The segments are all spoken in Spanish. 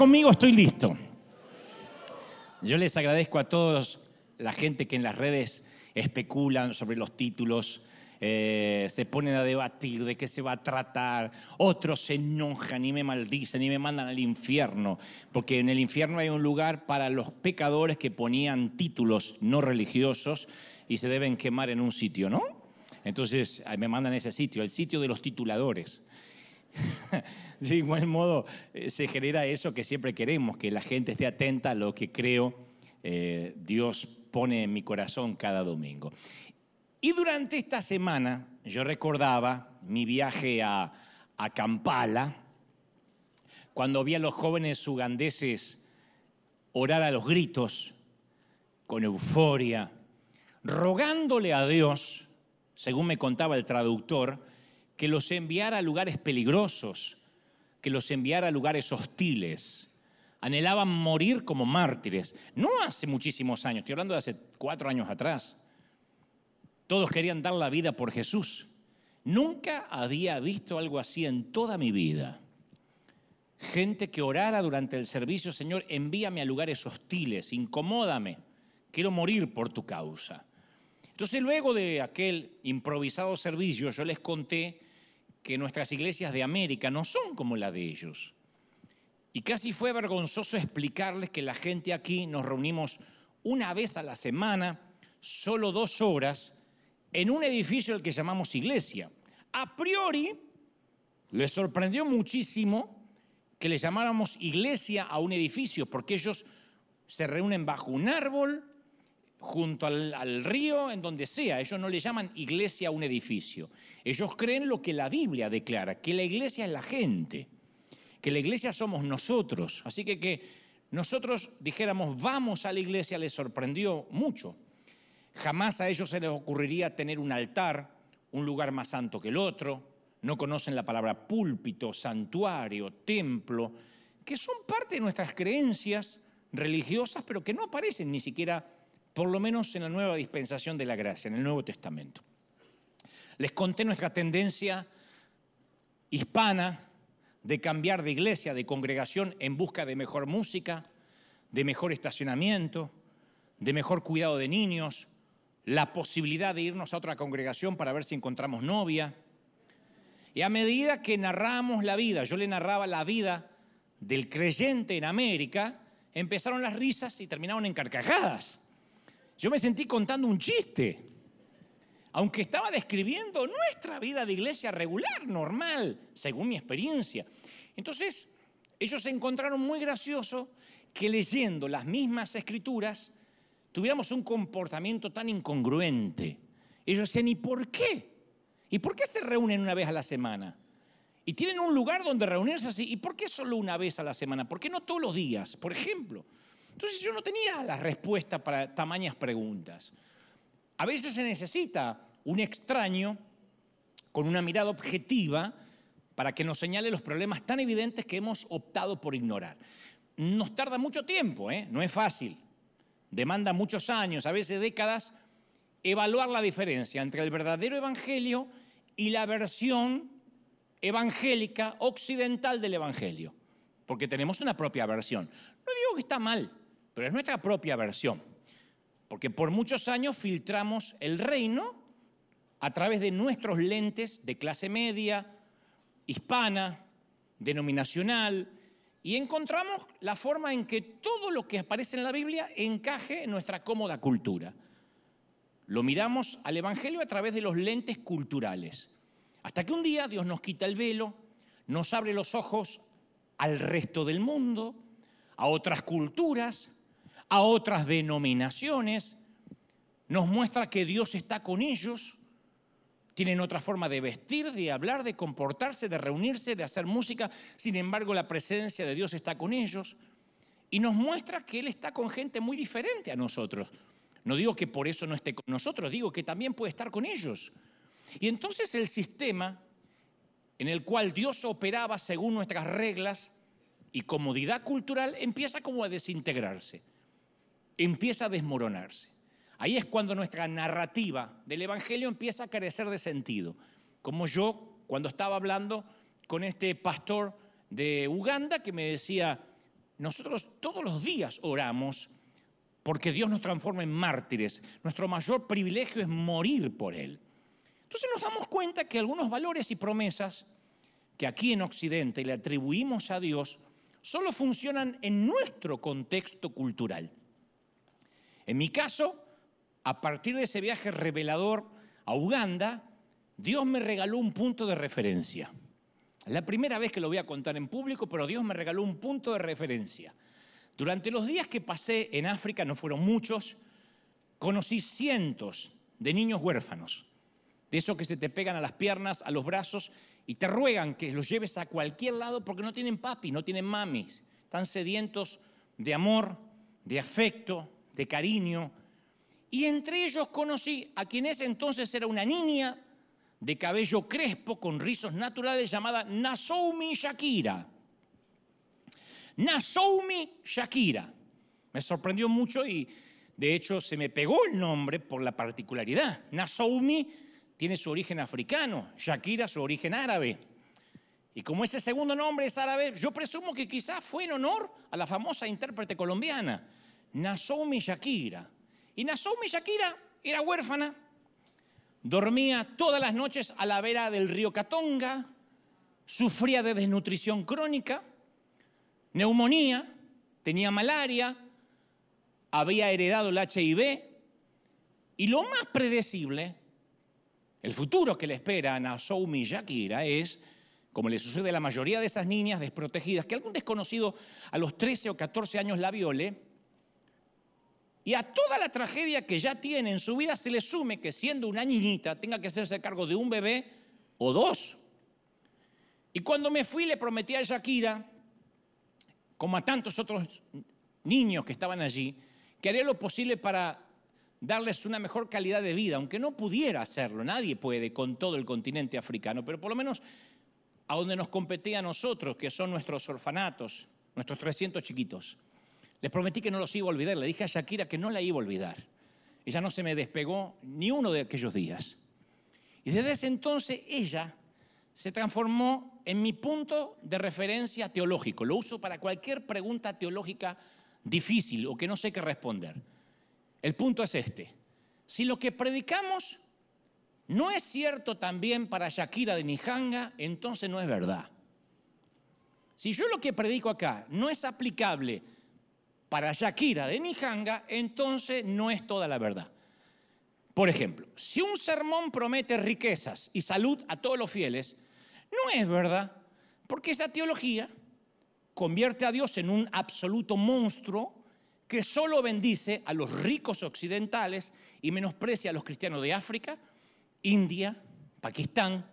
conmigo, estoy listo. Yo les agradezco a todos la gente que en las redes especulan sobre los títulos, eh, se ponen a debatir de qué se va a tratar, otros se enojan y me maldicen y me mandan al infierno, porque en el infierno hay un lugar para los pecadores que ponían títulos no religiosos y se deben quemar en un sitio, ¿no? Entonces me mandan a ese sitio, el sitio de los tituladores. de igual modo eh, se genera eso que siempre queremos, que la gente esté atenta a lo que creo eh, Dios pone en mi corazón cada domingo. Y durante esta semana yo recordaba mi viaje a, a Kampala, cuando vi a los jóvenes ugandeses orar a los gritos, con euforia, rogándole a Dios, según me contaba el traductor, que los enviara a lugares peligrosos, que los enviara a lugares hostiles. Anhelaban morir como mártires. No hace muchísimos años, estoy hablando de hace cuatro años atrás. Todos querían dar la vida por Jesús. Nunca había visto algo así en toda mi vida. Gente que orara durante el servicio, Señor, envíame a lugares hostiles, incomódame, quiero morir por tu causa. Entonces luego de aquel improvisado servicio, yo les conté que nuestras iglesias de América no son como la de ellos. Y casi fue vergonzoso explicarles que la gente aquí nos reunimos una vez a la semana, solo dos horas, en un edificio al que llamamos iglesia. A priori, les sorprendió muchísimo que le llamáramos iglesia a un edificio, porque ellos se reúnen bajo un árbol, junto al, río, en donde sea. Ellos no le llaman iglesia a un edificio. Ellos creen lo que la Biblia declara, que la iglesia es la gente, que la iglesia somos nosotros. Así que que nosotros dijéramos vamos a la iglesia les sorprendió mucho. Jamás a ellos se les ocurriría tener un altar, un lugar más santo que el otro. No conocen la palabra púlpito, santuario, templo, que son parte de nuestras creencias religiosas, pero que no aparecen ni siquiera, por lo menos en la nueva dispensación de la gracia, en el Nuevo Testamento. Les conté nuestra tendencia hispana de cambiar de iglesia, de congregación en busca de mejor música, de mejor estacionamiento, de mejor cuidado de niños, la posibilidad de irnos a otra congregación para ver si encontramos novia. Y a medida que narramos la vida, yo le narraba la vida del creyente en América, empezaron las risas y terminaron en carcajadas. Yo me sentí contando un chiste aunque estaba describiendo nuestra vida de iglesia regular, normal, según mi experiencia. Entonces, ellos encontraron muy gracioso que leyendo las mismas escrituras tuviéramos un comportamiento tan incongruente. Ellos decían, ¿y por qué? ¿Y por qué se reúnen una vez a la semana? Y tienen un lugar donde reunirse así. ¿Y por qué solo una vez a la semana? ¿Por qué no todos los días, por ejemplo? Entonces yo no tenía la respuesta para tamañas preguntas. A veces se necesita un extraño con una mirada objetiva para que nos señale los problemas tan evidentes que hemos optado por ignorar. Nos tarda mucho tiempo, ¿eh? no es fácil. Demanda muchos años, a veces décadas, evaluar la diferencia entre el verdadero evangelio y la versión evangélica occidental del evangelio. Porque tenemos una propia versión. No digo que está mal, pero es nuestra propia versión porque por muchos años filtramos el reino a través de nuestros lentes de clase media, hispana, denominacional, y encontramos la forma en que todo lo que aparece en la Biblia encaje en nuestra cómoda cultura. Lo miramos al Evangelio a través de los lentes culturales. Hasta que un día Dios nos quita el velo, nos abre los ojos al resto del mundo, a otras culturas, a otras denominaciones, nos muestra que Dios está con ellos, tienen otra forma de vestir, de hablar, de comportarse, de reunirse, de hacer música, sin embargo la presencia de Dios está con ellos y nos muestra que Él está con gente muy diferente a nosotros. No digo que por eso no esté con nosotros, digo que también puede estar con ellos. Y entonces el sistema en el cual Dios operaba según nuestras reglas y comodidad cultural empieza como a desintegrarse empieza a desmoronarse. Ahí es cuando nuestra narrativa del Evangelio empieza a carecer de sentido. Como yo, cuando estaba hablando con este pastor de Uganda, que me decía, nosotros todos los días oramos porque Dios nos transforma en mártires. Nuestro mayor privilegio es morir por Él. Entonces nos damos cuenta que algunos valores y promesas que aquí en Occidente le atribuimos a Dios solo funcionan en nuestro contexto cultural. En mi caso, a partir de ese viaje revelador a Uganda, Dios me regaló un punto de referencia. La primera vez que lo voy a contar en público, pero Dios me regaló un punto de referencia. Durante los días que pasé en África, no fueron muchos, conocí cientos de niños huérfanos, de esos que se te pegan a las piernas, a los brazos y te ruegan que los lleves a cualquier lado porque no tienen papi, no tienen mamis, están sedientos de amor, de afecto, de cariño. Y entre ellos conocí a quien ese entonces era una niña de cabello crespo con rizos naturales llamada Nasoumi Shakira. Nasoumi Shakira. Me sorprendió mucho y de hecho se me pegó el nombre por la particularidad. Nasoumi tiene su origen africano, Shakira su origen árabe. Y como ese segundo nombre es árabe, yo presumo que quizás fue en honor a la famosa intérprete colombiana, Nasoumi Shakira. Y Nasoumi Shakira era huérfana, dormía todas las noches a la vera del río Catonga, sufría de desnutrición crónica, neumonía, tenía malaria, había heredado el HIV y lo más predecible el futuro que le espera a Nasoumi Shakira es, como le sucede a la mayoría de esas niñas desprotegidas, que algún desconocido a los 13 o 14 años la viole, y a toda la tragedia que ya tiene en su vida se le sume que siendo una niñita tenga que hacerse cargo de un bebé o dos. Y cuando me fui le prometí a Shakira, como a tantos otros niños que estaban allí, que haría lo posible para darles una mejor calidad de vida, aunque no pudiera hacerlo, nadie puede con todo el continente africano, pero por lo menos a donde nos competía a nosotros, que son nuestros orfanatos, nuestros 300 chiquitos. Les prometí que no los iba a olvidar, le dije a Shakira que no la iba a olvidar. Ella no se me despegó ni uno de aquellos días. Y desde ese entonces ella se transformó en mi punto de referencia teológico. Lo uso para cualquier pregunta teológica difícil o que no sé qué responder. El punto es este. Si lo que predicamos no es cierto también para Shakira de Nijanga, entonces no es verdad. Si yo lo que predico acá no es aplicable para Shakira de Nijanga, entonces no es toda la verdad. Por ejemplo, si un sermón promete riquezas y salud a todos los fieles, no es verdad, porque esa teología convierte a Dios en un absoluto monstruo que solo bendice a los ricos occidentales y menosprecia a los cristianos de África, India, Pakistán,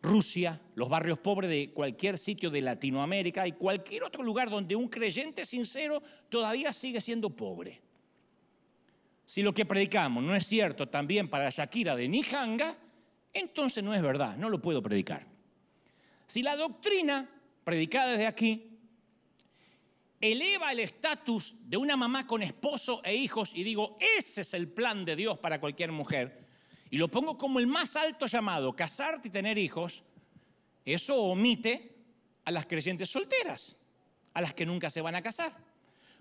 Rusia, los barrios pobres de cualquier sitio de Latinoamérica y cualquier otro lugar donde un creyente sincero todavía sigue siendo pobre. Si lo que predicamos no es cierto también para Shakira de Nijanga, entonces no es verdad, no lo puedo predicar. Si la doctrina predicada desde aquí eleva el estatus de una mamá con esposo e hijos y digo, ese es el plan de Dios para cualquier mujer, y lo pongo como el más alto llamado, casarte y tener hijos, eso omite a las creyentes solteras, a las que nunca se van a casar,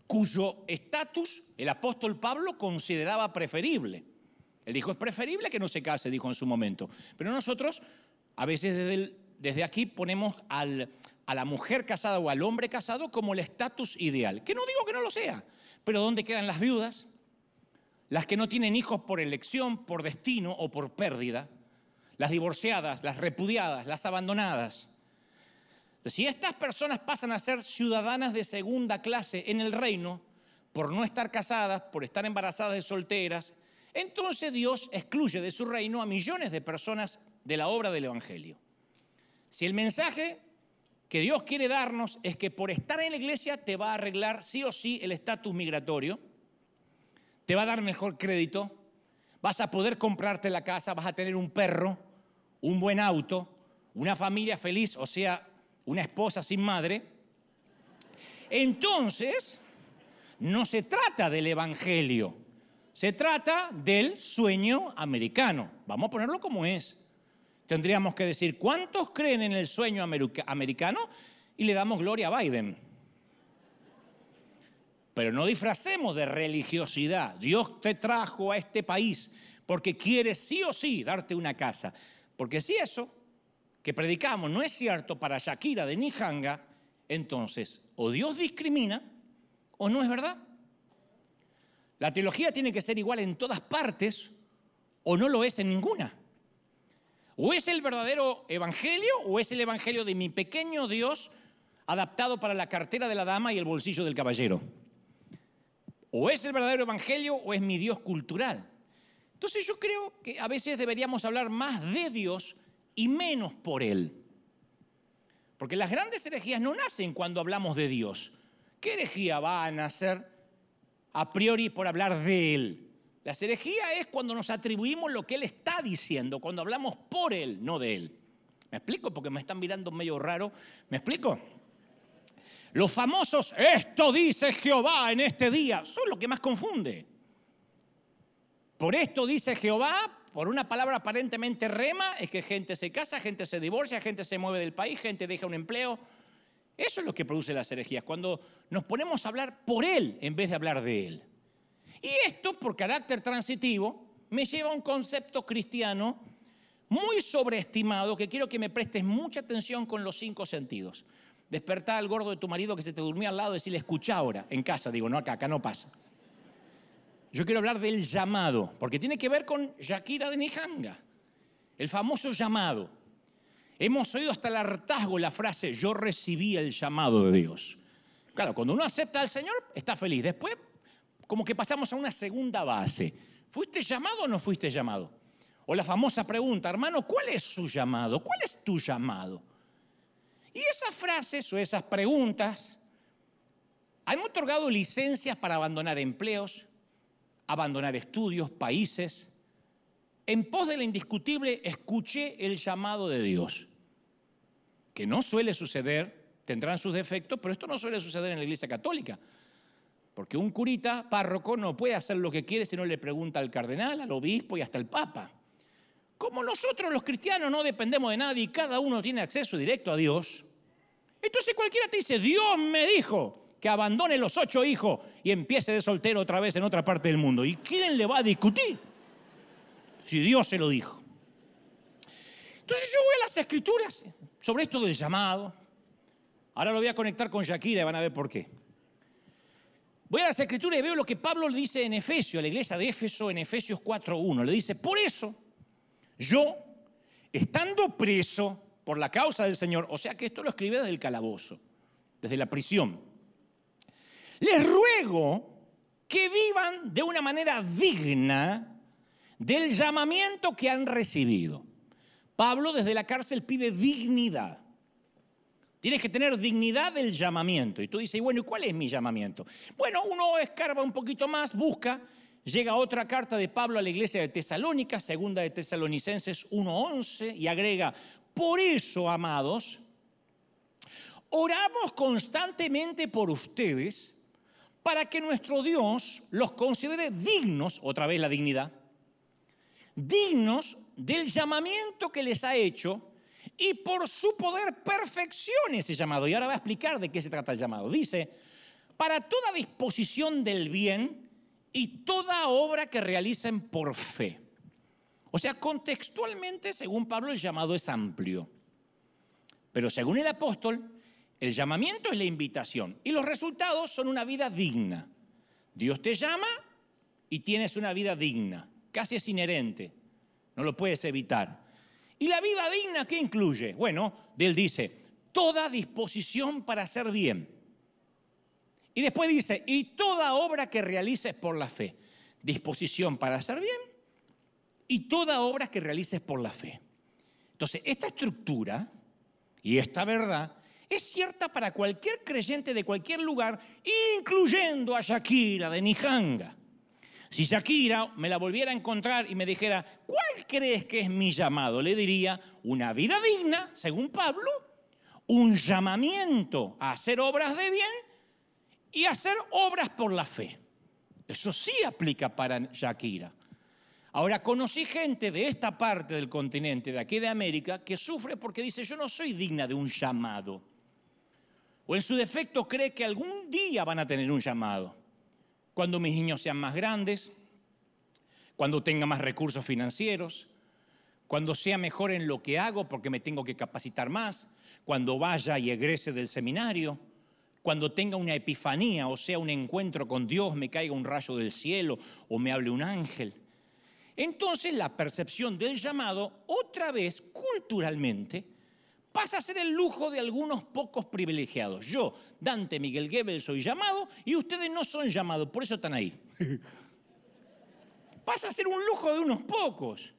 cuyo estatus el apóstol Pablo consideraba preferible. Él dijo, es preferible que no se case, dijo en su momento. Pero nosotros, a veces desde, aquí ponemos a la mujer casada o al hombre casado como el estatus ideal. Que no digo que no lo sea, pero ¿dónde quedan las viudas? Las que no tienen hijos por elección, por destino o por pérdida. Las divorciadas, las repudiadas, las abandonadas. Si estas personas pasan a ser ciudadanas de segunda clase en el reino por no estar casadas, por estar embarazadas de solteras, entonces Dios excluye de su reino a millones de personas de la obra del Evangelio. Si el mensaje que Dios quiere darnos es que por estar en la iglesia te va a arreglar sí o sí el estatus migratorio, te va a dar mejor crédito, vas a poder comprarte la casa, vas a tener un perro, un buen auto, una familia feliz, o sea, una esposa sin madre. Entonces, no se trata del Evangelio, se trata del sueño americano. Vamos a ponerlo como es. Tendríamos que decir, ¿cuántos creen en el sueño americano? Y le damos gloria a Biden. Pero no disfracemos de religiosidad. Dios te trajo a este país porque quiere sí o sí darte una casa. Porque si eso que predicamos no es cierto para Shakira de Nijanga, entonces o Dios discrimina o no es verdad. La teología tiene que ser igual en todas partes o no lo es en ninguna. O es el verdadero evangelio o es el evangelio de mi pequeño Dios adaptado para la cartera de la dama y el bolsillo del caballero. O es el verdadero evangelio o es mi Dios cultural. Entonces yo creo que a veces deberíamos hablar más de Dios y menos por Él. Porque las grandes herejías no nacen cuando hablamos de Dios. ¿Qué herejía va a nacer a priori por hablar de Él? La herejía es cuando nos atribuimos lo que Él está diciendo, cuando hablamos por Él, no de Él. ¿Me explico? Porque me están mirando medio raro. ¿Me explico? Los famosos, esto dice Jehová en este día, son lo que más confunde. Por esto dice Jehová, por una palabra aparentemente rema, es que gente se casa, gente se divorcia, gente se mueve del país, gente deja un empleo. Eso es lo que produce las herejías, cuando nos ponemos a hablar por Él en vez de hablar de Él. Y esto, por carácter transitivo, me lleva a un concepto cristiano muy sobreestimado que quiero que me prestes mucha atención con los cinco sentidos. Despertar al gordo de tu marido que se te durmió al lado y decirle, escucha ahora, en casa, digo, no acá, acá no pasa. Yo quiero hablar del llamado, porque tiene que ver con Shakira de Nijanga, el famoso llamado. Hemos oído hasta el hartazgo la frase, yo recibí el llamado de Dios. Claro, cuando uno acepta al Señor, está feliz. Después, como que pasamos a una segunda base. ¿Fuiste llamado o no fuiste llamado? O la famosa pregunta, hermano, ¿cuál es su llamado? ¿Cuál es tu llamado? Y esas frases o esas preguntas han otorgado licencias para abandonar empleos, abandonar estudios, países. En pos de la indiscutible, escuché el llamado de Dios, que no suele suceder, tendrán sus defectos, pero esto no suele suceder en la Iglesia Católica. Porque un curita párroco no puede hacer lo que quiere si no le pregunta al cardenal, al obispo y hasta al papa. Como nosotros los cristianos no dependemos de nadie y cada uno tiene acceso directo a Dios, entonces cualquiera te dice, Dios me dijo, que abandone los ocho hijos y empiece de soltero otra vez en otra parte del mundo. ¿Y quién le va a discutir? Si Dios se lo dijo. Entonces yo voy a las escrituras sobre esto del llamado. Ahora lo voy a conectar con Shakira y van a ver por qué. Voy a las escrituras y veo lo que Pablo le dice en Efesios, a la iglesia de Éfeso en Efesios 4.1. Le dice, por eso yo, estando preso por la causa del Señor, o sea que esto lo escribe desde el calabozo, desde la prisión, les ruego que vivan de una manera digna del llamamiento que han recibido. Pablo desde la cárcel pide dignidad. Tienes que tener dignidad del llamamiento. Y tú dices, bueno, ¿y cuál es mi llamamiento? Bueno, uno escarba un poquito más, busca, llega otra carta de Pablo a la iglesia de Tesalónica, segunda de Tesalonicenses 1.11, y agrega, por eso, amados, oramos constantemente por ustedes para que nuestro Dios los considere dignos, otra vez la dignidad, dignos del llamamiento que les ha hecho y por su poder perfeccione ese llamado. Y ahora voy a explicar de qué se trata el llamado. Dice, para toda disposición del bien y toda obra que realicen por fe. O sea, contextualmente, según Pablo, el llamado es amplio. Pero según el apóstol, el llamamiento es la invitación y los resultados son una vida digna. Dios te llama y tienes una vida digna. Casi es inherente, no lo puedes evitar. ¿Y la vida digna qué incluye? Bueno, él dice, toda disposición para hacer bien. Y después dice, y toda obra que realices por la fe. Disposición para hacer bien y toda obra que realices por la fe. Entonces, esta estructura y esta verdad es cierta para cualquier creyente de cualquier lugar, incluyendo a Shakira de Nijanga. Si Shakira me la volviera a encontrar y me dijera, ¿cuál crees que es mi llamado? Le diría, una vida digna, según Pablo, un llamamiento a hacer obras de bien y hacer obras por la fe. Eso sí aplica para Shakira. Ahora, conocí gente de esta parte del continente, de aquí de América, que sufre porque dice, yo no soy digna de un llamado o en su defecto cree que algún día van a tener un llamado. cuando mis niños sean más grandes, cuando tenga más recursos financieros, cuando sea mejor en lo que hago porque me tengo que capacitar más, cuando vaya y egrese del seminario, cuando tenga una epifanía, o sea, un encuentro con Dios, me caiga un rayo del cielo o me hable un ángel. Entonces la percepción del llamado, otra vez culturalmente, pasa a ser el lujo de algunos pocos privilegiados. Yo, Dante Miguel Gebel, soy llamado y ustedes no son llamados, por eso están ahí. pasa a ser un lujo de unos pocos.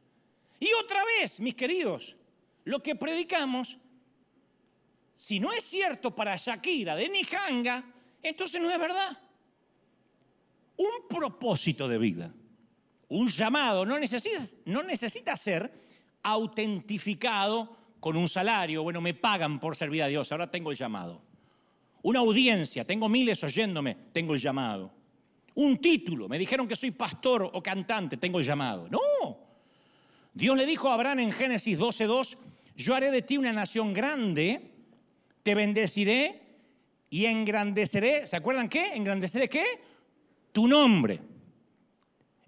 Y otra vez, mis queridos, lo que predicamos, si no es cierto para Shakira de Nijanga, entonces no es verdad. Un propósito de vida, un llamado, no necesita, ser autentificado con un salario. Bueno, me pagan por servir a Dios, ahora tengo el llamado. Una audiencia, tengo miles oyéndome, tengo el llamado. Un título, me dijeron que soy pastor o cantante, tengo el llamado. No, Dios le dijo a Abraham en Génesis 12:2, yo haré de ti una nación grande, te bendeciré y engrandeceré, ¿se acuerdan qué? ¿Engrandeceré qué? Tu nombre.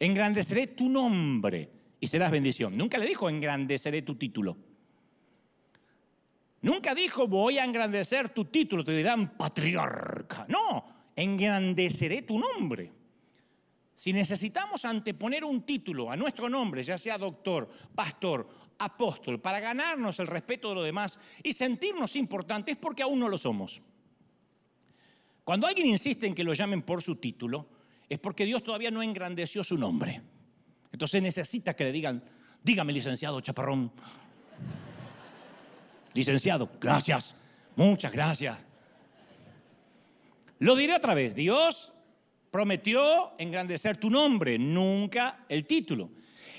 Engrandeceré tu nombre y serás bendición. Nunca le dijo engrandeceré tu título. Nunca dijo voy a engrandecer tu título, te dirán patriarca. No, engrandeceré tu nombre. Si necesitamos anteponer un título a nuestro nombre, ya sea doctor, pastor, apóstol, para ganarnos el respeto de los demás y sentirnos importantes, es porque aún no lo somos. Cuando alguien insiste en que lo llamen por su título, es porque Dios todavía no engrandeció su nombre. Entonces necesita que le digan, dígame licenciado Chaparrón. Licenciado, gracias, muchas gracias. Lo diré otra vez, Dios prometió engrandecer tu nombre, nunca el título.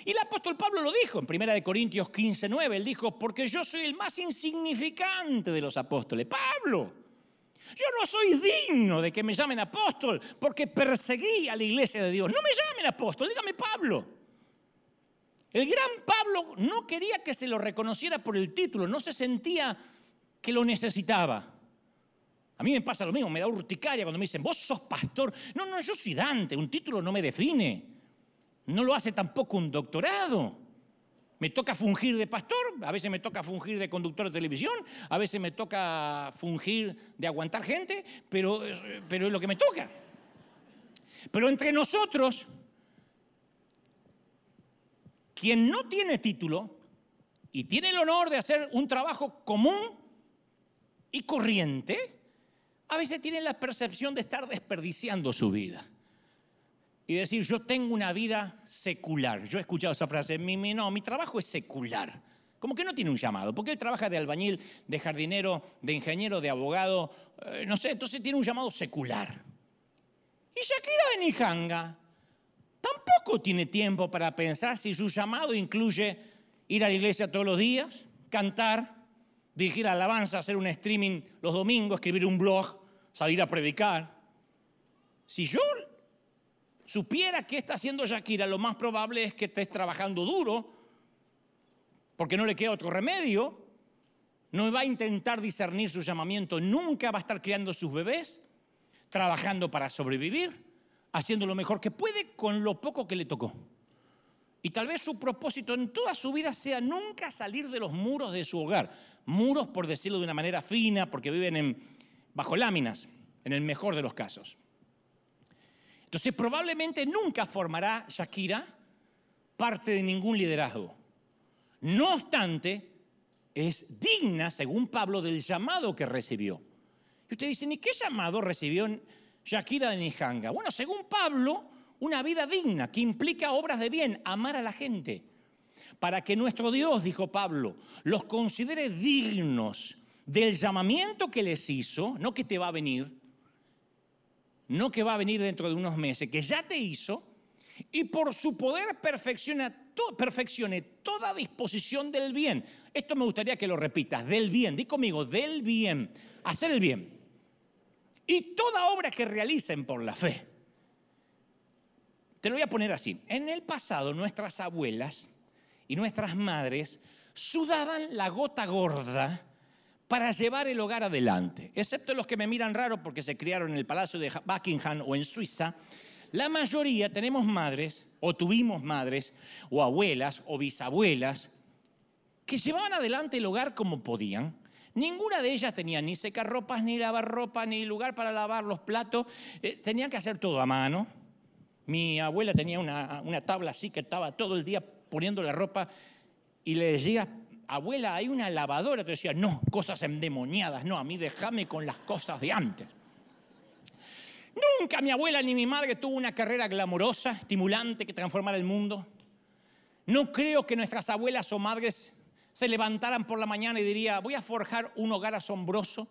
Y el apóstol Pablo lo dijo en 1 Corintios 15, 9. Él dijo, porque yo soy el más insignificante de los apóstoles. Pablo, yo no soy digno de que me llamen apóstol porque perseguí a la iglesia de Dios. No me llamen apóstol, dígame Pablo. El gran Pablo no quería que se lo reconociera por el título, no se sentía que lo necesitaba. A mí me pasa lo mismo, me da urticaria cuando me dicen, vos sos pastor. No, no, yo soy Dante, un título no me define. No lo hace tampoco un doctorado. Me toca fungir de pastor, a veces me toca fungir de conductor de televisión, a veces me toca fungir de aguantar gente, pero, pero es lo que me toca. Pero entre nosotros, quien no tiene título y tiene el honor de hacer un trabajo común y corriente, a veces tienen la percepción de estar desperdiciando su vida. Y decir, yo tengo una vida secular. Yo he escuchado esa frase, mi, mi, no, mi trabajo es secular. Como que no tiene un llamado, porque él trabaja de albañil, de jardinero, de ingeniero, de abogado, eh, no sé, entonces tiene un llamado secular. Y Shakira de Nijanga tampoco tiene tiempo para pensar si su llamado incluye ir a la iglesia todos los días, cantar, dirigir alabanza, hacer un streaming los domingos, escribir un blog, salir a predicar. Si yo supiera qué está haciendo Shakira, lo más probable es que estés trabajando duro, porque no le queda otro remedio. No va a intentar discernir su llamamiento, nunca va a estar criando sus bebés, trabajando para sobrevivir, haciendo lo mejor que puede con lo poco que le tocó. Y tal vez su propósito en toda su vida sea nunca salir de los muros de su hogar. Muros, por decirlo de una manera fina, porque viven en, bajo láminas, en el mejor de los casos. Entonces probablemente nunca formará Shakira parte de ningún liderazgo. No obstante, es digna, según Pablo, del llamado que recibió. Y usted dice, ¿y qué llamado recibió Shakira de Nijanga? Bueno, según Pablo, una vida digna que implica obras de bien, amar a la gente. Para que nuestro Dios, dijo Pablo, los considere dignos del llamamiento que les hizo, no que te va a venir, no que va a venir dentro de unos meses, que ya te hizo, y por su poder perfecciona, perfeccione toda disposición del bien. Esto me gustaría que lo repitas, del bien, di conmigo, del bien, hacer el bien. Y toda obra que realicen por la fe. Te lo voy a poner así. En el pasado nuestras abuelas y nuestras madres sudaban la gota gorda para llevar el hogar adelante. Excepto los que me miran raro porque se criaron en el Palacio de Buckingham o en Suiza, La mayoría tenemos madres, o tuvimos madres, o abuelas, o bisabuelas, que llevaban adelante el hogar como podían. Ninguna de ellas tenía ni secarropas, ni lavarropa, ni lugar para lavar los platos. Eh, tenían que hacer todo a mano. Mi abuela tenía una, una tabla así que estaba todo el día poniendo la ropa y le decía, abuela, hay una lavadora. Te decía, no, cosas endemoniadas, no, a mí déjame con las cosas de antes. Nunca mi abuela ni mi madre tuvo una carrera glamorosa, estimulante, que transformara el mundo. No creo que nuestras abuelas o madres se levantaran por la mañana y dirían, voy a forjar un hogar asombroso,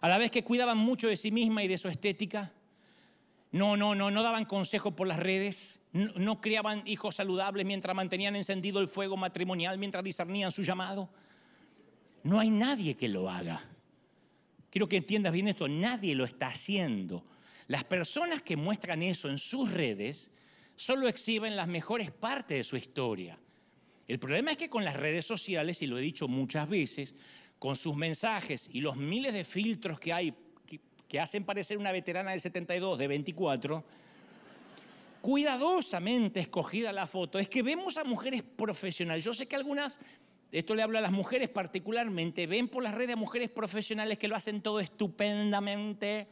a la vez que cuidaban mucho de sí misma y de su estética. No, no, no, no daban consejo por las redes, no, criaban hijos saludables mientras mantenían encendido el fuego matrimonial, mientras discernían su llamado. No hay nadie que lo haga. Quiero que entiendas bien esto, nadie lo está haciendo. Las personas que muestran eso en sus redes solo exhiben las mejores partes de su historia. El problema es que con las redes sociales, y lo he dicho muchas veces, con sus mensajes y los miles de filtros que hay que, hacen parecer una veterana de 72, de 24, cuidadosamente escogida la foto, es que vemos a mujeres profesionales. Yo sé que algunas, esto le hablo a las mujeres particularmente, ven por las redes a mujeres profesionales que lo hacen todo estupendamente,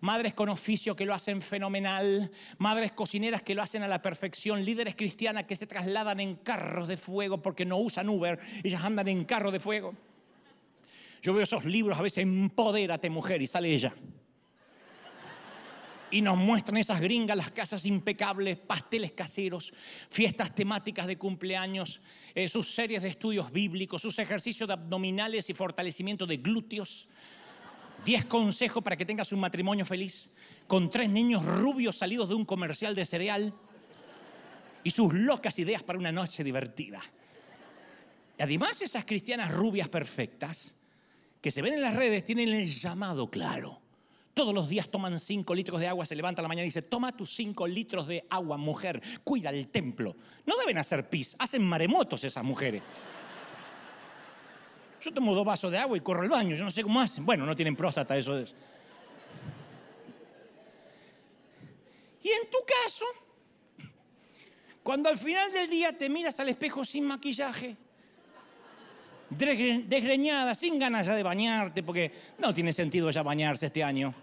madres con oficio que lo hacen fenomenal, madres cocineras que lo hacen a la perfección, líderes cristianas que se trasladan en carros de fuego porque no usan Uber, ellas andan en carro de fuego. Yo veo esos libros a veces, empodérate mujer, y sale ella. Y nos muestran esas gringas, las casas impecables, pasteles caseros, fiestas temáticas de cumpleaños, eh, sus series de estudios bíblicos, sus ejercicios de abdominales y fortalecimiento de glúteos 10 consejos para que tengas un matrimonio feliz, con tres niños rubios salidos de un comercial de cereal y sus locas ideas para una noche divertida. Y además esas cristianas rubias perfectas que se ven en las redes tienen el llamado claro. Todos los días toman 5 litros de agua, se levanta a la mañana y dice, toma tus 5 litros de agua, mujer, cuida el templo. No deben hacer pis, hacen maremotos esas mujeres. Yo tomo dos vasos de agua y corro al baño, yo no sé cómo hacen. Bueno, no tienen próstata, eso es. Y en tu caso, cuando al final del día te miras al espejo sin maquillaje, desgreñada, sin ganas ya de bañarte, porque no tiene sentido ya bañarse este año.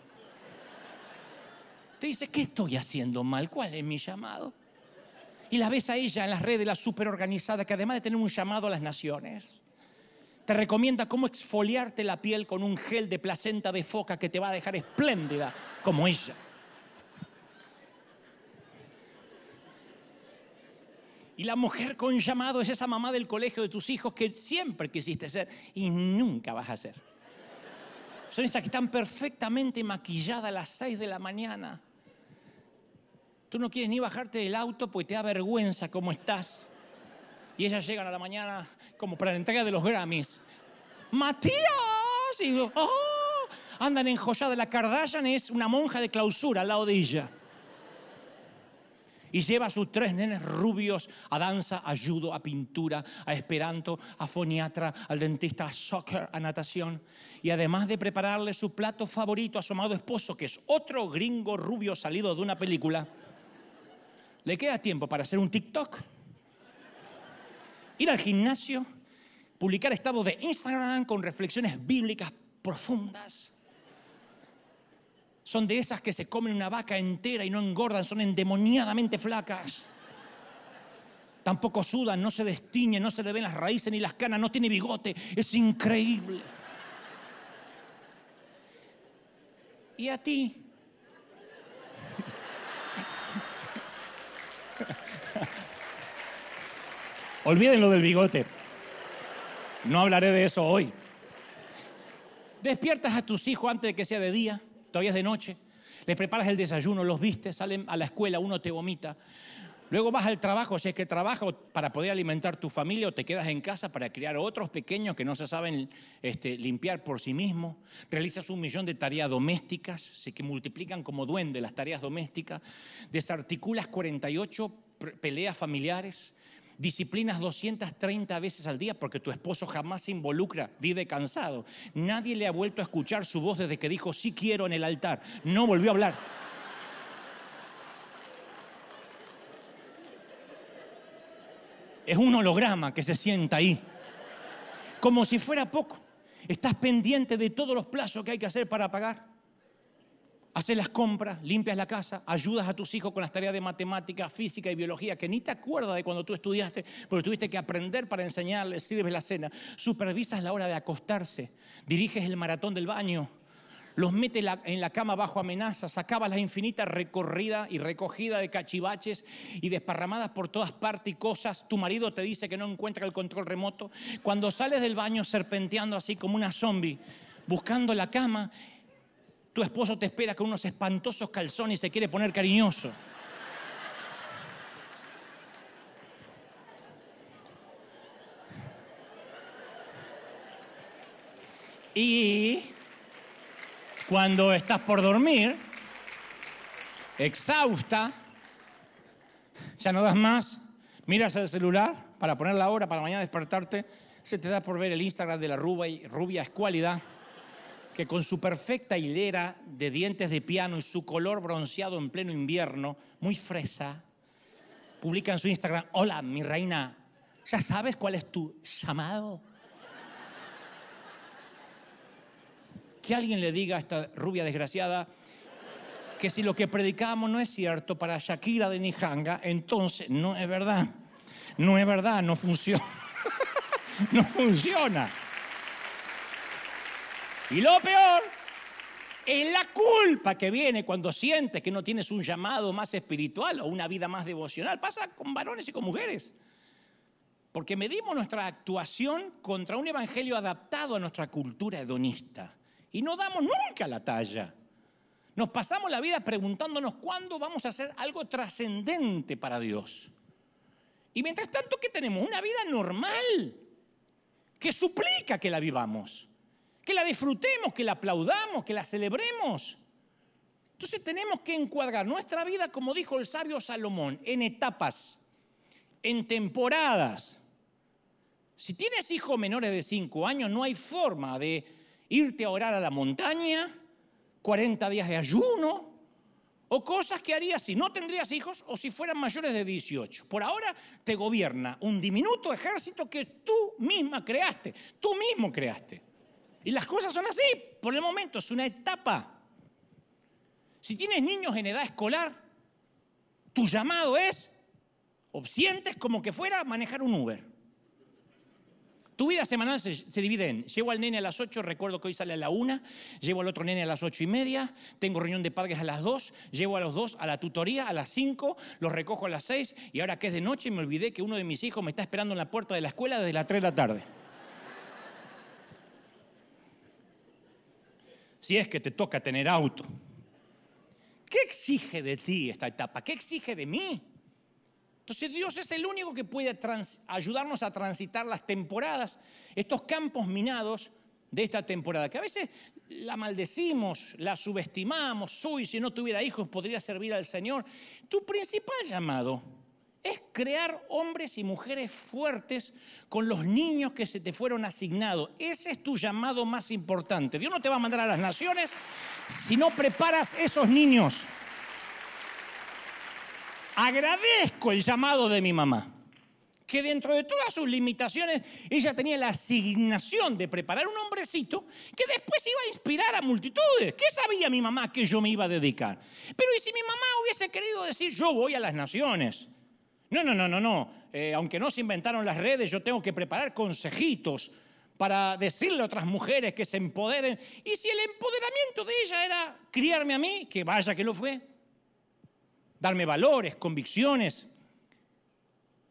Te dice, ¿qué estoy haciendo mal? ¿Cuál es mi llamado? Y la ves a ella en las redes, la super organizada, que además de tener un llamado a las naciones, te recomienda cómo exfoliarte la piel con un gel de placenta de foca que te va a dejar espléndida como ella. Y la mujer con llamado es esa mamá del colegio de tus hijos que siempre quisiste ser y nunca vas a ser. Son esas que están perfectamente maquilladas a las 6 de la mañana. Tú no quieres ni bajarte del auto porque te da vergüenza cómo estás y ellas llegan a la mañana como para la entrega de los Grammys. Matías, y digo, oh, andan enjolladas. La Kardashian es una monja de clausura al lado de ella. Y lleva a sus tres nenes rubios a danza, a judo, a pintura, a esperanto, a foniatra, al dentista, a soccer, a natación. Y además de prepararle su plato favorito a su amado esposo, que es otro gringo rubio salido de una película, le queda tiempo para hacer un TikTok ir al gimnasio, publicar estados de Instagram con reflexiones bíblicas profundas. Son de esas que se comen una vaca entera y no engordan, son endemoniadamente flacas. Tampoco sudan, no se destiñen, no se le ven las raíces ni las canas, no tiene bigote. Es increíble. ¿Y a ti? Olviden lo del bigote. No hablaré de eso hoy. Despiertas a tus hijos antes de que sea de día, todavía es de noche. Les preparas el desayuno, los vistes, salen a la escuela, uno te vomita. Luego vas al trabajo, si es que trabajas para poder alimentar tu familia o te quedas en casa para criar otros pequeños que no se saben este, limpiar por sí mismos. Realizas un millón de tareas domésticas, sé que multiplican como duende las tareas domésticas. Desarticulas 48 peleas familiares disciplinas 230 veces al día porque tu esposo jamás se involucra, vive cansado. Nadie le ha vuelto a escuchar su voz desde que dijo sí quiero en el altar. No volvió a hablar. Es un holograma que se sienta ahí. Como si fuera poco. Estás pendiente de todos los plazos que hay que hacer para pagar. Haces las compras, limpias la casa, ayudas a tus hijos con las tareas de matemática, física y biología, que ni te acuerdas de cuando tú estudiaste, porque tuviste que aprender para enseñarles, sirves la cena. Supervisas la hora de acostarse, diriges el maratón del baño, los metes en la cama bajo amenazas, acabas la infinita recorrida y recogida de cachivaches y desparramadas por todas partes y cosas. Tu marido te dice que no encuentra el control remoto. Cuando sales del baño serpenteando así como una zombie, buscando la cama, tu esposo te espera con unos espantosos calzones y se quiere poner cariñoso. Y cuando estás por dormir, exhausta, ya no das más, miras el celular para poner la hora para mañana despertarte, se te da por ver el Instagram de la rubia, rubia escuálida que con su perfecta hilera de dientes de piano y su color bronceado en pleno invierno, muy fresa, publica en su Instagram, hola, mi reina, ¿ya sabes cuál es tu llamado? Que alguien le diga a esta rubia desgraciada que si lo que predicamos no es cierto para Shakira de Nijanga, entonces no es verdad. No es verdad, no funciona. no funciona. Y lo peor es la culpa que viene cuando sientes que no tienes un llamado más espiritual o una vida más devocional. Pasa con varones y con mujeres. Porque medimos nuestra actuación contra un evangelio adaptado a nuestra cultura hedonista. Y no damos nunca la talla. Nos pasamos la vida preguntándonos cuándo vamos a hacer algo trascendente para Dios. Y mientras tanto, ¿qué tenemos? Una vida normal que suplica que la vivamos que la disfrutemos, que la aplaudamos, que la celebremos. Entonces tenemos que encuadrar nuestra vida, como dijo el sabio Salomón, en etapas, en temporadas. Si tienes hijos menores de 5 años, no hay forma de irte a orar a la montaña, 40 días de ayuno, o cosas que harías si no tendrías hijos o si fueran mayores de 18. Por ahora te gobierna un diminuto ejército que tú misma creaste, tú mismo creaste. Y las cosas son así, por el momento, es una etapa. Si tienes niños en edad escolar, tu llamado es, o sientes como que fuera manejar un Uber. Tu vida semanal se, divide en, llevo al nene a las 8, recuerdo que hoy sale a la 1, llevo al otro nene a las 8 y media, tengo reunión de padres a las 2, llevo a los dos a la tutoría a las 5, los recojo a las 6 y ahora que es de noche me olvidé que uno de mis hijos me está esperando en la puerta de la escuela desde las 3 de la tarde. Si es que te toca tener auto. ¿Qué exige de ti esta etapa? ¿Qué exige de mí? Entonces Dios es el único que puede ayudarnos a transitar las temporadas, estos campos minados de esta temporada, que a veces la maldecimos, la subestimamos, uy, si no tuviera hijos podría servir al Señor. Tu principal llamado es crear hombres y mujeres fuertes con los niños que se te fueron asignados. Ese es tu llamado más importante. Dios no te va a mandar a las naciones si no preparas esos niños. Agradezco el llamado de mi mamá, que dentro de todas sus limitaciones, ella tenía la asignación de preparar un hombrecito que después iba a inspirar a multitudes. ¿Qué sabía mi mamá que yo me iba a dedicar? Pero ¿y si mi mamá hubiese querido decir yo voy a las naciones? No, no, no, no, no. Eh, aunque no se inventaron las redes, yo tengo que preparar consejitos para decirle a otras mujeres que se empoderen. Y si el empoderamiento de ella era criarme a mí, que vaya que lo fue, darme valores, convicciones,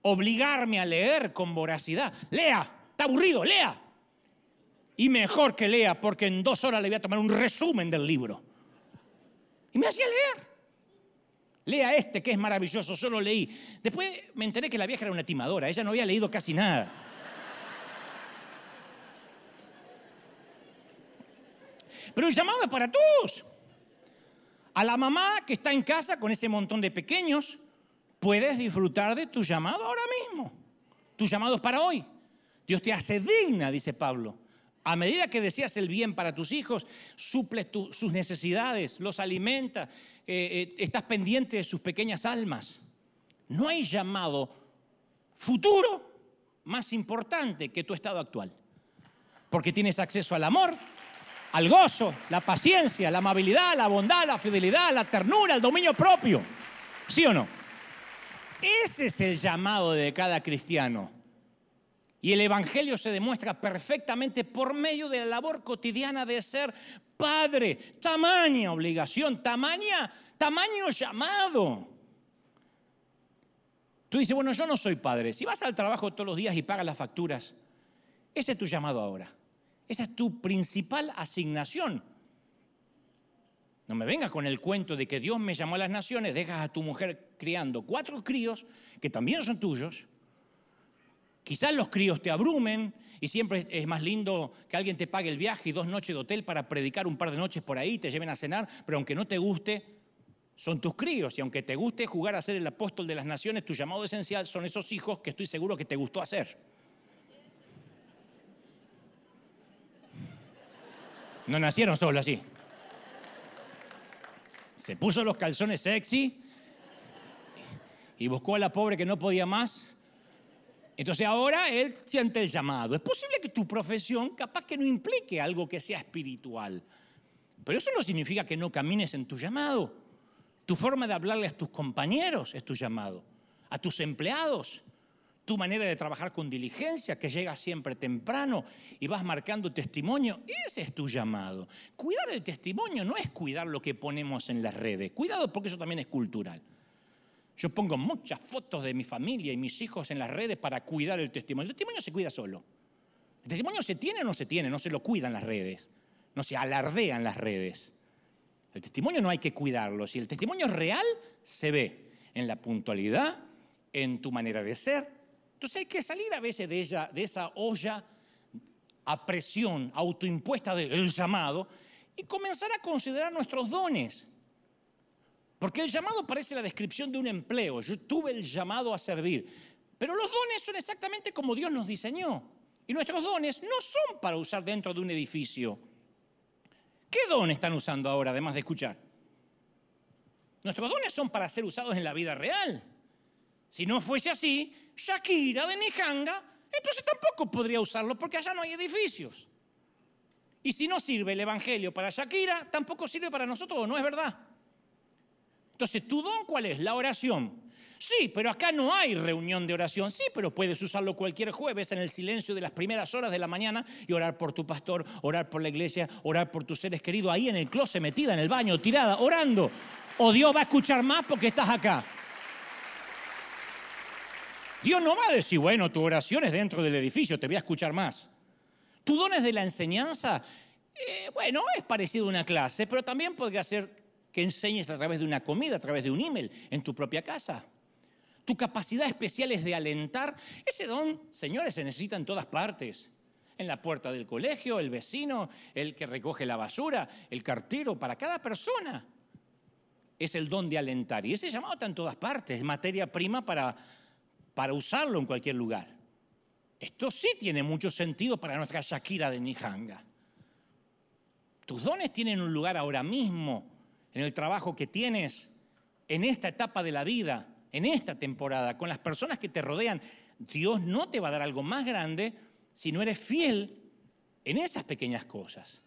obligarme a leer con voracidad. Lea, está aburrido, lea. Y mejor que lea, porque en dos horas le voy a tomar un resumen del libro. Y me hacía leer. Lea este que es maravilloso, yo lo leí. Después me enteré que la vieja era una timadora, ella no había leído casi nada. Pero el llamado es para todos. A la mamá que está en casa con ese montón de pequeños, puedes disfrutar de tu llamado ahora mismo. Tu llamado es para hoy. Dios te hace digna, dice Pablo. A medida que deseas el bien para tus hijos, suples sus necesidades, los alimentas, eh, eh, estás pendiente de sus pequeñas almas. No hay llamado futuro más importante que tu estado actual. Porque tienes acceso al amor, al gozo, la paciencia, la amabilidad, la bondad, la fidelidad, la ternura, el dominio propio. ¿Sí o no? Ese es el llamado de cada cristiano. Y el Evangelio se demuestra perfectamente por medio de la labor cotidiana de ser padre. Tamaña obligación, tamaño llamado. Tú dices, bueno, yo no soy padre. Si vas al trabajo todos los días y pagas las facturas, ese es tu llamado ahora. Esa es tu principal asignación. No me vengas con el cuento de que Dios me llamó a las naciones, dejas a tu mujer criando cuatro críos que también son tuyos. Quizás los críos te abrumen y siempre es más lindo que alguien te pague el viaje y dos noches de hotel para predicar un par de noches por ahí, te lleven a cenar, pero aunque no te guste, son tus críos y aunque te guste jugar a ser el apóstol de las naciones, tu llamado esencial son esos hijos que estoy seguro que te gustó hacer. No nacieron solo así. Se puso los calzones sexy y buscó a la pobre que no podía más. Entonces ahora él siente el llamado. Es posible que tu profesión capaz que no implique algo que sea espiritual. Pero eso no significa que no camines en tu llamado. Tu forma de hablarle a tus compañeros es tu llamado. A tus empleados tu manera de trabajar con diligencia, que llegas siempre temprano y vas marcando testimonio, ese es tu llamado. Cuidar el testimonio no es cuidar lo que ponemos en las redes, cuidado porque eso también es cultural. Yo pongo muchas fotos de mi familia y mis hijos en las redes para cuidar el testimonio. El testimonio se cuida solo. El testimonio se tiene o no se tiene, no se lo cuidan las redes, no se alardean las redes. El testimonio no hay que cuidarlo. Si el testimonio es real, se ve en la puntualidad, en tu manera de ser, entonces hay que salir a veces de, de esa olla a presión autoimpuesta del llamado y comenzar a considerar nuestros dones. Porque el llamado parece la descripción de un empleo. Yo tuve el llamado a servir. Pero los dones son exactamente como Dios nos diseñó. Y nuestros dones no son para usar dentro de un edificio. ¿Qué dones están usando ahora, además de escuchar? Nuestros dones son para ser usados en la vida real. Si no fuese así, Shakira de Nijanga, entonces tampoco podría usarlo porque allá no hay edificios. Y si no sirve el Evangelio para Shakira, tampoco sirve para nosotros, ¿no es verdad? Entonces, ¿tu don cuál es? La oración. Sí, pero acá no hay reunión de oración. Sí, pero puedes usarlo cualquier jueves en el silencio de las primeras horas de la mañana y orar por tu pastor, orar por la iglesia, orar por tus seres queridos, ahí en el closet, metida en el baño, tirada, orando. O Dios va a escuchar más porque estás acá. Dios no va a decir, bueno, tu oración es dentro del edificio, te voy a escuchar más. Tu don es de la enseñanza, eh, bueno, es parecido a una clase, pero también podría ser que enseñes a través de una comida, a través de un email, en tu propia casa. Tu capacidad especial es de alentar. Ese don, señores, se necesita en todas partes. En la puerta del colegio, el vecino, el que recoge la basura, el cartero, para cada persona. Es el don de alentar. Y ese llamado está en todas partes, es materia prima para para usarlo en cualquier lugar. Esto sí tiene mucho sentido para nuestra Shakira de Nijanga. Tus dones tienen un lugar ahora mismo, en el trabajo que tienes, en esta etapa de la vida, en esta temporada, con las personas que te rodean. Dios no te va a dar algo más grande si no eres fiel en esas pequeñas cosas.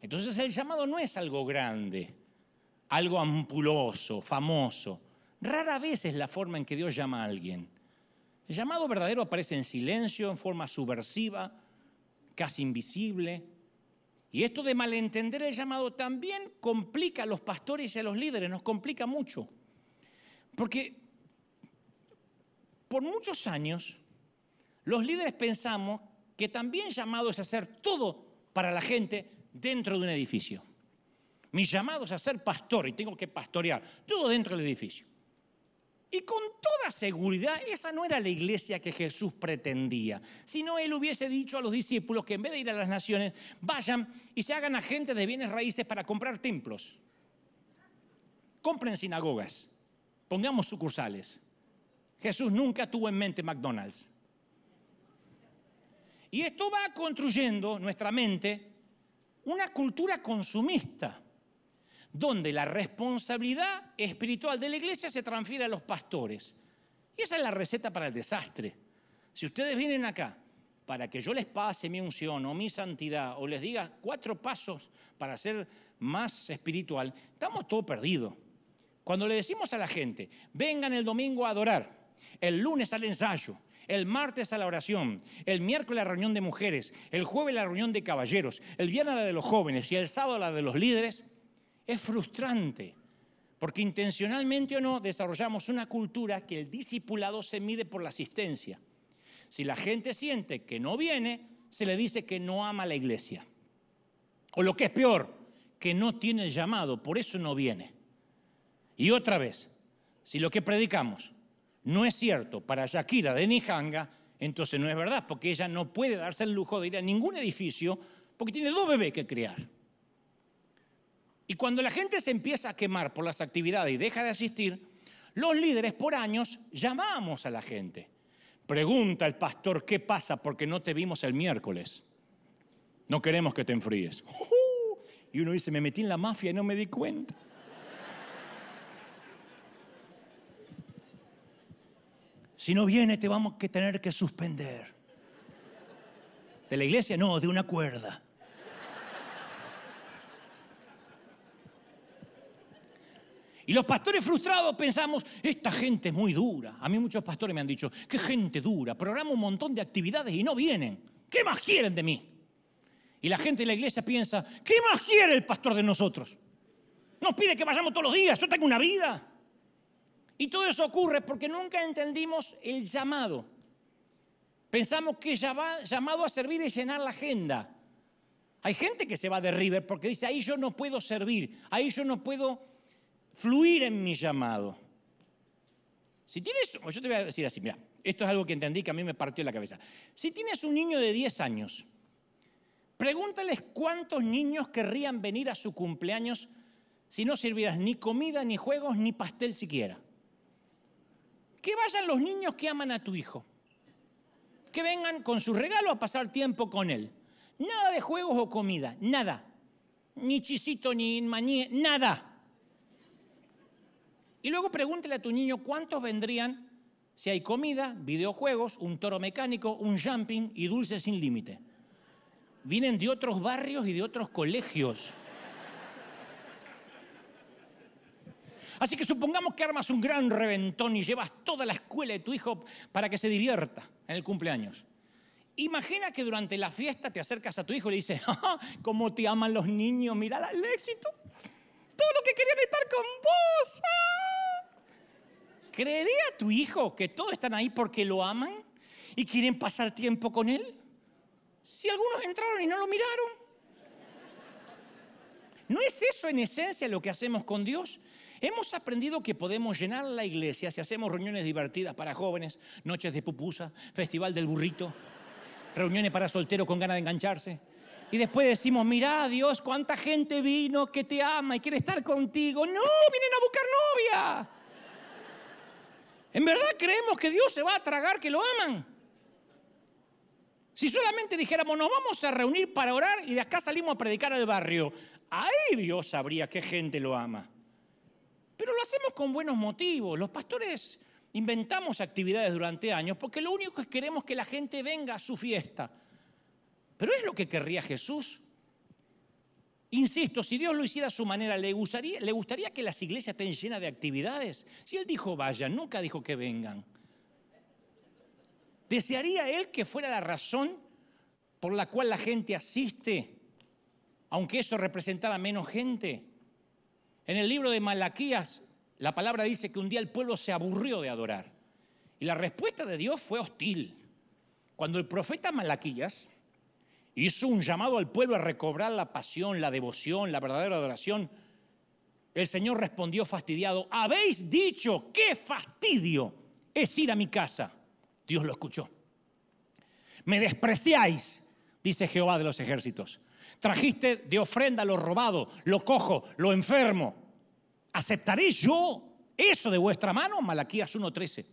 Entonces el llamado no es algo grande, algo ampuloso, famoso. Rara vez es la forma en que Dios llama a alguien. El llamado verdadero aparece en silencio, en forma subversiva, casi invisible. Y esto de malentender el llamado también complica a los pastores y a los líderes, nos complica mucho. Porque por muchos años los líderes pensamos que también llamado es hacer todo para la gente dentro de un edificio. Mi llamado es a ser pastor y tengo que pastorear todo dentro del edificio. Y con toda seguridad, esa no era la iglesia que Jesús pretendía, sino él hubiese dicho a los discípulos que en vez de ir a las naciones, vayan y se hagan agentes de bienes raíces para comprar templos. Compren sinagogas, pongamos sucursales. Jesús nunca tuvo en mente McDonald's. Y esto va construyendo nuestra mente una cultura consumista donde la responsabilidad espiritual de la iglesia se transfiere a los pastores. Y esa es la receta para el desastre. Si ustedes vienen acá para que yo les pase mi unción o mi santidad o les diga cuatro pasos para ser más espiritual, estamos todo perdidos. Cuando le decimos a la gente, vengan el domingo a adorar, el lunes al ensayo, el martes a la oración, el miércoles a la reunión de mujeres, el jueves a la reunión de caballeros, el viernes a la de los jóvenes y el sábado a la de los líderes, es frustrante. Porque intencionalmente o no desarrollamos una cultura que el discipulado se mide por la asistencia. Si la gente siente que no viene, se le dice que no ama la iglesia. O lo que es peor, que no tiene el llamado, por eso no viene. Y otra vez, si lo que predicamos no es cierto para Shakira de Nijanga, entonces no es verdad, porque ella no puede darse el lujo de ir a ningún edificio porque tiene dos bebés que criar. Y cuando la gente se empieza a quemar por las actividades y deja de asistir, los líderes por años llamamos a la gente. Pregunta el pastor, ¿qué pasa porque no te vimos el miércoles? No queremos que te enfríes. Y uno dice, me metí en la mafia y no me di cuenta. Si no viene, te vamos a tener que suspender. De la iglesia, no, de una cuerda. Y los pastores frustrados pensamos, esta gente es muy dura. A mí muchos pastores me han dicho, qué gente dura, programa un montón de actividades y no vienen. ¿Qué más quieren de mí? Y la gente de la iglesia piensa, ¿qué más quiere el pastor de nosotros? Nos pide que vayamos todos los días, yo tengo una vida. Y todo eso ocurre porque nunca entendimos el llamado. Pensamos que llamado a servir es llenar la agenda. Hay gente que se va de River porque dice, ahí yo no puedo servir, ahí yo no puedo fluir en mi llamado. Si tienes, yo te voy a decir así, mira, esto es algo que entendí que a mí me partió la cabeza. Si tienes un niño de 10 años, pregúntales cuántos niños querrían venir a su cumpleaños si no sirvieras ni comida, ni juegos, ni pastel siquiera. Que vayan los niños que aman a tu hijo. Que vengan con su regalo a pasar tiempo con él. Nada de juegos o comida, nada. Ni chisito, ni maní, nada. Y luego pregúntele a tu niño cuántos vendrían si hay comida, videojuegos, un toro mecánico, un jumping y dulces sin límite. Vienen de otros barrios y de otros colegios. Así que supongamos que armas un gran reventón y llevas toda la escuela de tu hijo para que se divierta en el cumpleaños. Imagina que durante la fiesta te acercas a tu hijo y le dices, ¡Ah, ¿cómo te aman los niños? Mira el éxito. Todo lo que querían estar con vos. ¡Ah! ¿Creería tu hijo que todos están ahí porque lo aman y quieren pasar tiempo con él? Si algunos entraron y no lo miraron. ¿No es eso en esencia lo que hacemos con Dios? Hemos aprendido que podemos llenar la iglesia si hacemos reuniones divertidas para jóvenes, noches de pupusa, festival del burrito, reuniones para solteros con ganas de engancharse. Y después decimos, mira Dios, cuánta gente vino que te ama y quiere estar contigo. No, vienen a buscar novia. ¿En verdad creemos que Dios se va a tragar que lo aman? Si solamente dijéramos, nos vamos a reunir para orar y de acá salimos a predicar al barrio, ahí Dios sabría qué gente lo ama. Pero lo hacemos con buenos motivos. Los pastores inventamos actividades durante años porque lo único que queremos que la gente venga a su fiesta. Pero es lo que querría Jesús. Insisto, si Dios lo hiciera a su manera, ¿le gustaría, ¿le gustaría que las iglesias estén llenas de actividades? Si Él dijo vayan, nunca dijo que vengan. ¿Desearía Él que fuera la razón por la cual la gente asiste, aunque eso representara menos gente? En el libro de Malaquías, la palabra dice que un día el pueblo se aburrió de adorar. Y la respuesta de Dios fue hostil. Cuando el profeta Malaquías hizo un llamado al pueblo a recobrar la pasión, la devoción, la verdadera adoración. El Señor respondió fastidiado, habéis dicho, qué fastidio es ir a mi casa. Dios lo escuchó. Me despreciáis, dice Jehová de los ejércitos. Trajiste de ofrenda lo robado, lo cojo, lo enfermo. ¿Aceptaré yo eso de vuestra mano? Malaquías 1.13.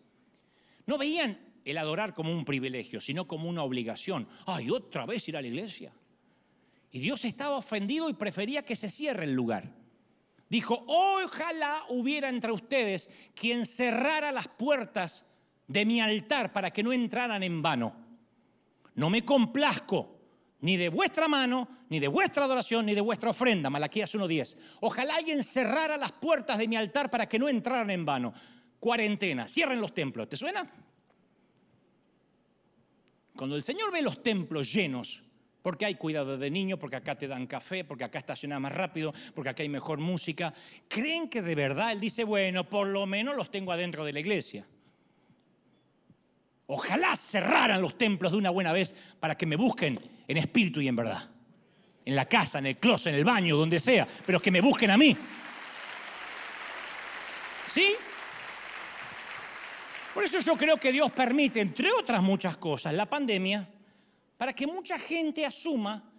¿No veían el adorar como un privilegio, sino como una obligación. Ay, otra vez ir a la iglesia. Y Dios estaba ofendido y prefería que se cierre el lugar. Dijo, ojalá hubiera entre ustedes quien cerrara las puertas de mi altar para que no entraran en vano. No me complazco ni de vuestra mano, ni de vuestra adoración, ni de vuestra ofrenda. Malaquías 1.10. Ojalá alguien cerrara las puertas de mi altar para que no entraran en vano. Cuarentena, cierren los templos. ¿Te suena? Cuando el Señor ve los templos llenos, porque hay cuidado de niños, porque acá te dan café, porque acá estaciona más rápido, porque acá hay mejor música, creen que de verdad Él dice, bueno, por lo menos los tengo adentro de la iglesia. Ojalá cerraran los templos de una buena vez para que me busquen en espíritu y en verdad. En la casa, en el closet, en el baño, donde sea, pero que me busquen a mí. ¿Sí? Por eso yo creo que Dios permite, entre otras muchas cosas, la pandemia, para que mucha gente asuma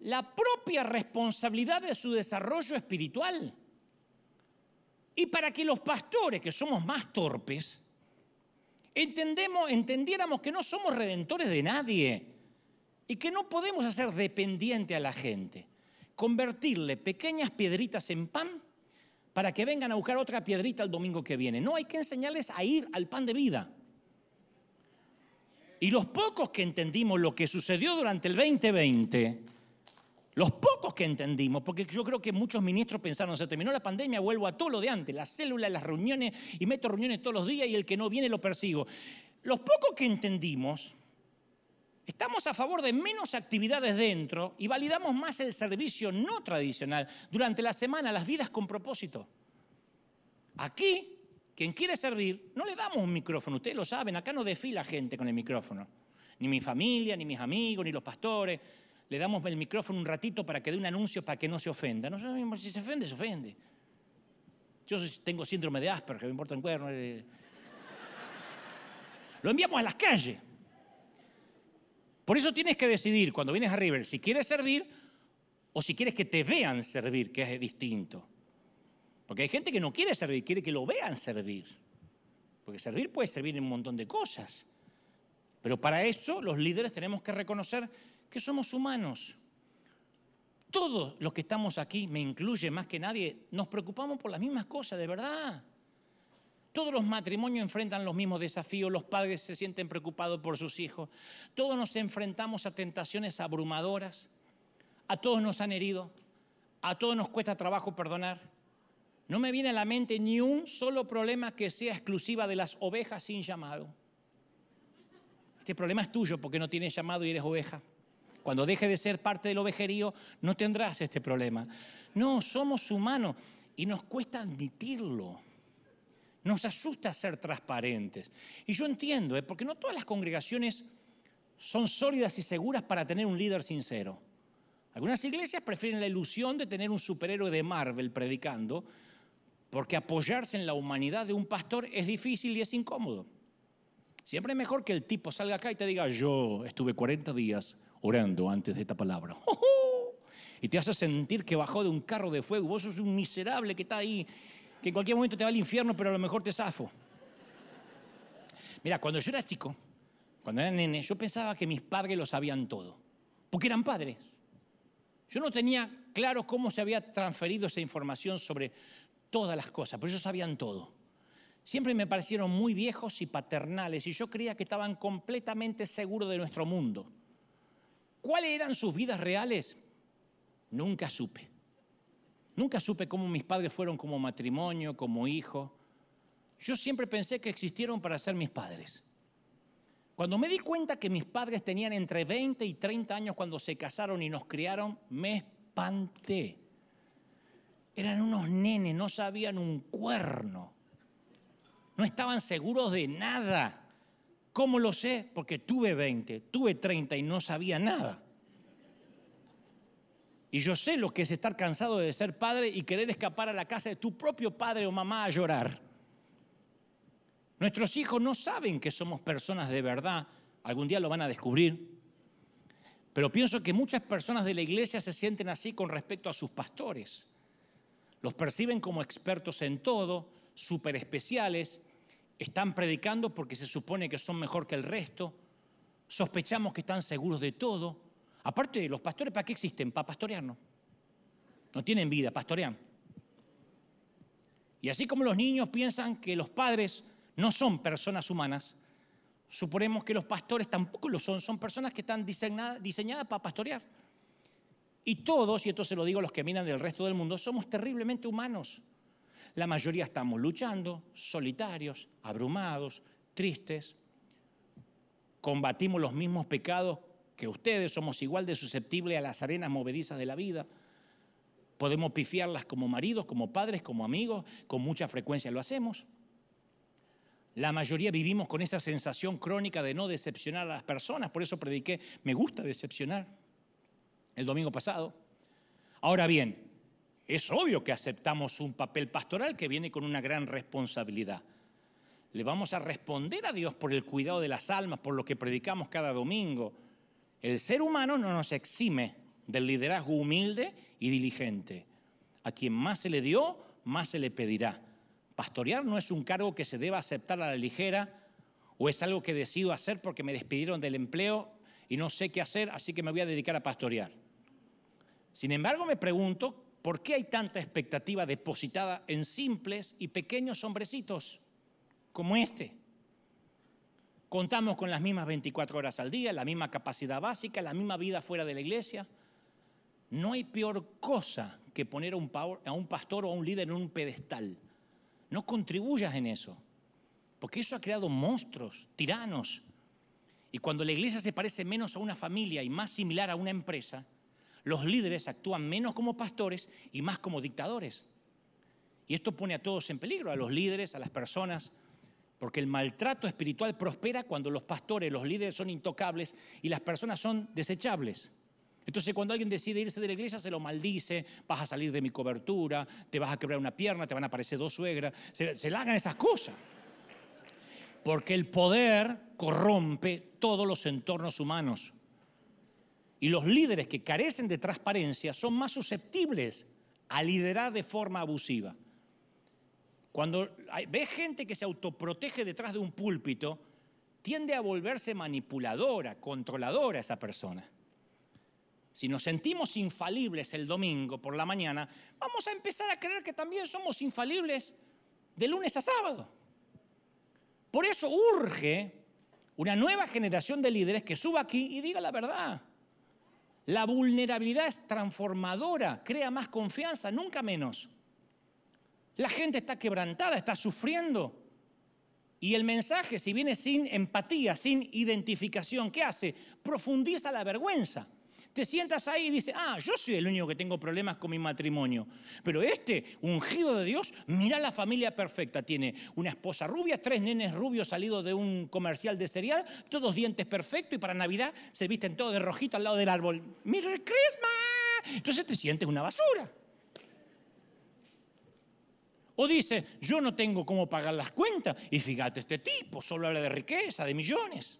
la propia responsabilidad de su desarrollo espiritual. Y para que los pastores, que somos más torpes, entendiéramos que no somos redentores de nadie y que no podemos hacer dependiente a la gente. Convertirle pequeñas piedritas en pan para que vengan a buscar otra piedrita el domingo que viene. No, hay que enseñarles a ir al pan de vida. Y los pocos que entendimos lo que sucedió durante el 2020, los pocos que entendimos, porque yo creo que muchos ministros pensaron, se terminó la pandemia, vuelvo a todo lo de antes, las células, las reuniones, y meto reuniones todos los días y el que no viene lo persigo. Los pocos que entendimos, estamos a favor de menos actividades dentro y validamos más el servicio no tradicional durante la semana, las vidas con propósito. Aquí quien quiere servir, no le damos un micrófono, ustedes lo saben, acá no desfila gente con el micrófono. Ni mi familia, ni mis amigos, ni los pastores. Le damos el micrófono un ratito para que dé un anuncio para que no se ofenda. No sabemos si se ofende, se ofende. Yo tengo síndrome de Asperger, me importa un cuerno. Eh. Lo enviamos a las calles. Por eso tienes que decidir cuando vienes a River si quieres servir o si quieres que te vean servir, que es distinto. Porque hay gente que no quiere servir, quiere que lo vean servir. Porque servir puede servir en un montón de cosas. Pero para eso los líderes tenemos que reconocer que somos humanos. Todos los que estamos aquí, me incluye más que nadie, nos preocupamos por las mismas cosas, de verdad. Todos los matrimonios enfrentan los mismos desafíos, los padres se sienten preocupados por sus hijos, todos nos enfrentamos a tentaciones abrumadoras, a todos nos han herido, a todos nos cuesta trabajo perdonar, no me viene a la mente ni un solo problema que sea exclusiva de las ovejas sin llamado. Este problema es tuyo porque no tienes llamado y eres oveja. Cuando deje de ser parte del ovejerío, no tendrás este problema. No, somos humanos y nos cuesta admitirlo. Nos asusta ser transparentes. Y yo entiendo, ¿eh? porque no todas las congregaciones son sólidas y seguras para tener un líder sincero. Algunas iglesias prefieren la ilusión de tener un superhéroe de Marvel predicando porque apoyarse en la humanidad de un pastor es difícil y es incómodo. Siempre es mejor que el tipo salga acá y te diga, yo estuve 40 días orando antes de esta palabra. Y te hace sentir que bajó de un carro de fuego. Vos sos un miserable que está ahí, que en cualquier momento te va al infierno, pero a lo mejor te zafo. Mira, cuando yo era chico, cuando era nene, yo pensaba que mis padres lo sabían todo, porque eran padres. Yo no tenía claro cómo se había transferido esa información sobre todas las cosas, pero ellos sabían todo. Siempre me parecieron muy viejos y paternales y yo creía que estaban completamente seguros de nuestro mundo. ¿Cuáles eran sus vidas reales? Nunca supe. Nunca supe cómo mis padres fueron como matrimonio, como hijo. Yo siempre pensé que existieron para ser mis padres. Cuando me di cuenta que mis padres tenían entre 20 y 30 años cuando se casaron y nos criaron, me espanté. Eran unos nenes, no sabían un cuerno. No estaban seguros de nada. ¿Cómo lo sé? Porque tuve 20, tuve 30 y no sabía nada. Y yo sé lo que es estar cansado de ser padre y querer escapar a la casa de tu propio padre o mamá a llorar. Nuestros hijos no saben que somos personas de verdad. Algún día lo van a descubrir. Pero pienso que muchas personas de la iglesia se sienten así con respecto a sus pastores. Los perciben como expertos en todo, súper especiales, están predicando porque se supone que son mejor que el resto, sospechamos que están seguros de todo. Aparte, los pastores, ¿para qué existen? Para pastorearnos. No tienen vida, pastorean. Y así como los niños piensan que los padres no son personas humanas, Suponemos que los pastores tampoco lo son, son personas que están diseñadas, diseñadas para pastorear. Y todos, y esto se lo digo a los que miran del resto del mundo, somos terriblemente humanos. La mayoría estamos luchando, solitarios, abrumados, tristes. Combatimos los mismos pecados que ustedes, somos igual de susceptibles a las arenas movedizas de la vida. Podemos pifiarlas como maridos, como padres, como amigos, con mucha frecuencia lo hacemos. La mayoría vivimos con esa sensación crónica de no decepcionar a las personas, por eso prediqué, me gusta decepcionar el domingo pasado. Ahora bien, es obvio que aceptamos un papel pastoral que viene con una gran responsabilidad. Le vamos a responder a Dios por el cuidado de las almas, por lo que predicamos cada domingo. El ser humano no nos exime del liderazgo humilde y diligente. A quien más se le dio, más se le pedirá. Pastorear no es un cargo que se deba aceptar a la ligera o es algo que decido hacer porque me despidieron del empleo y no sé qué hacer, así que me voy a dedicar a pastorear. Sin embargo, me pregunto, ¿por qué hay tanta expectativa depositada en simples y pequeños hombrecitos como este? Contamos con las mismas 24 horas al día, la misma capacidad básica, la misma vida fuera de la iglesia. No hay peor cosa que poner a un, pastor o a un líder en un pedestal. No contribuyas en eso, porque eso ha creado monstruos, tiranos. Y cuando la iglesia se parece menos a una familia y más similar a una empresa, los líderes actúan menos como pastores y más como dictadores. Y esto pone a todos en peligro, a los líderes, a las personas, porque el maltrato espiritual prospera cuando los pastores, los líderes son intocables y las personas son desechables. Entonces cuando alguien decide irse de la iglesia se lo maldice, vas a salir de mi cobertura, te vas a quebrar una pierna, te van a aparecer dos suegras, se, se le hagan esas cosas. Porque el poder corrompe todos los entornos humanos. Y los líderes que carecen de transparencia son más susceptibles a liderar de forma abusiva. Cuando ve gente que se autoprotege detrás de un púlpito, tiende a volverse manipuladora, controladora esa persona. Si nos sentimos infalibles el domingo por la mañana, vamos a empezar a creer que también somos infalibles de lunes a sábado. Por eso urge una nueva generación de líderes que suba aquí y diga la verdad. La vulnerabilidad es transformadora, crea más confianza, nunca menos. La gente está quebrantada, está sufriendo. Y el mensaje, si viene sin empatía, sin identificación, ¿qué hace? Profundiza la vergüenza. Te sientas ahí y dices, ah, yo soy el único que tengo problemas con mi matrimonio. Pero este, ungido de Dios, mira la familia perfecta. Tiene una esposa rubia, tres nenes rubios salidos de un comercial de cereal, todos dientes perfectos y para Navidad se visten todos de rojito al lado del árbol. ¡Merry Christmas! Entonces te sientes una basura. O dice, yo no tengo cómo pagar las cuentas. Y fíjate, este tipo solo habla de riqueza, de millones.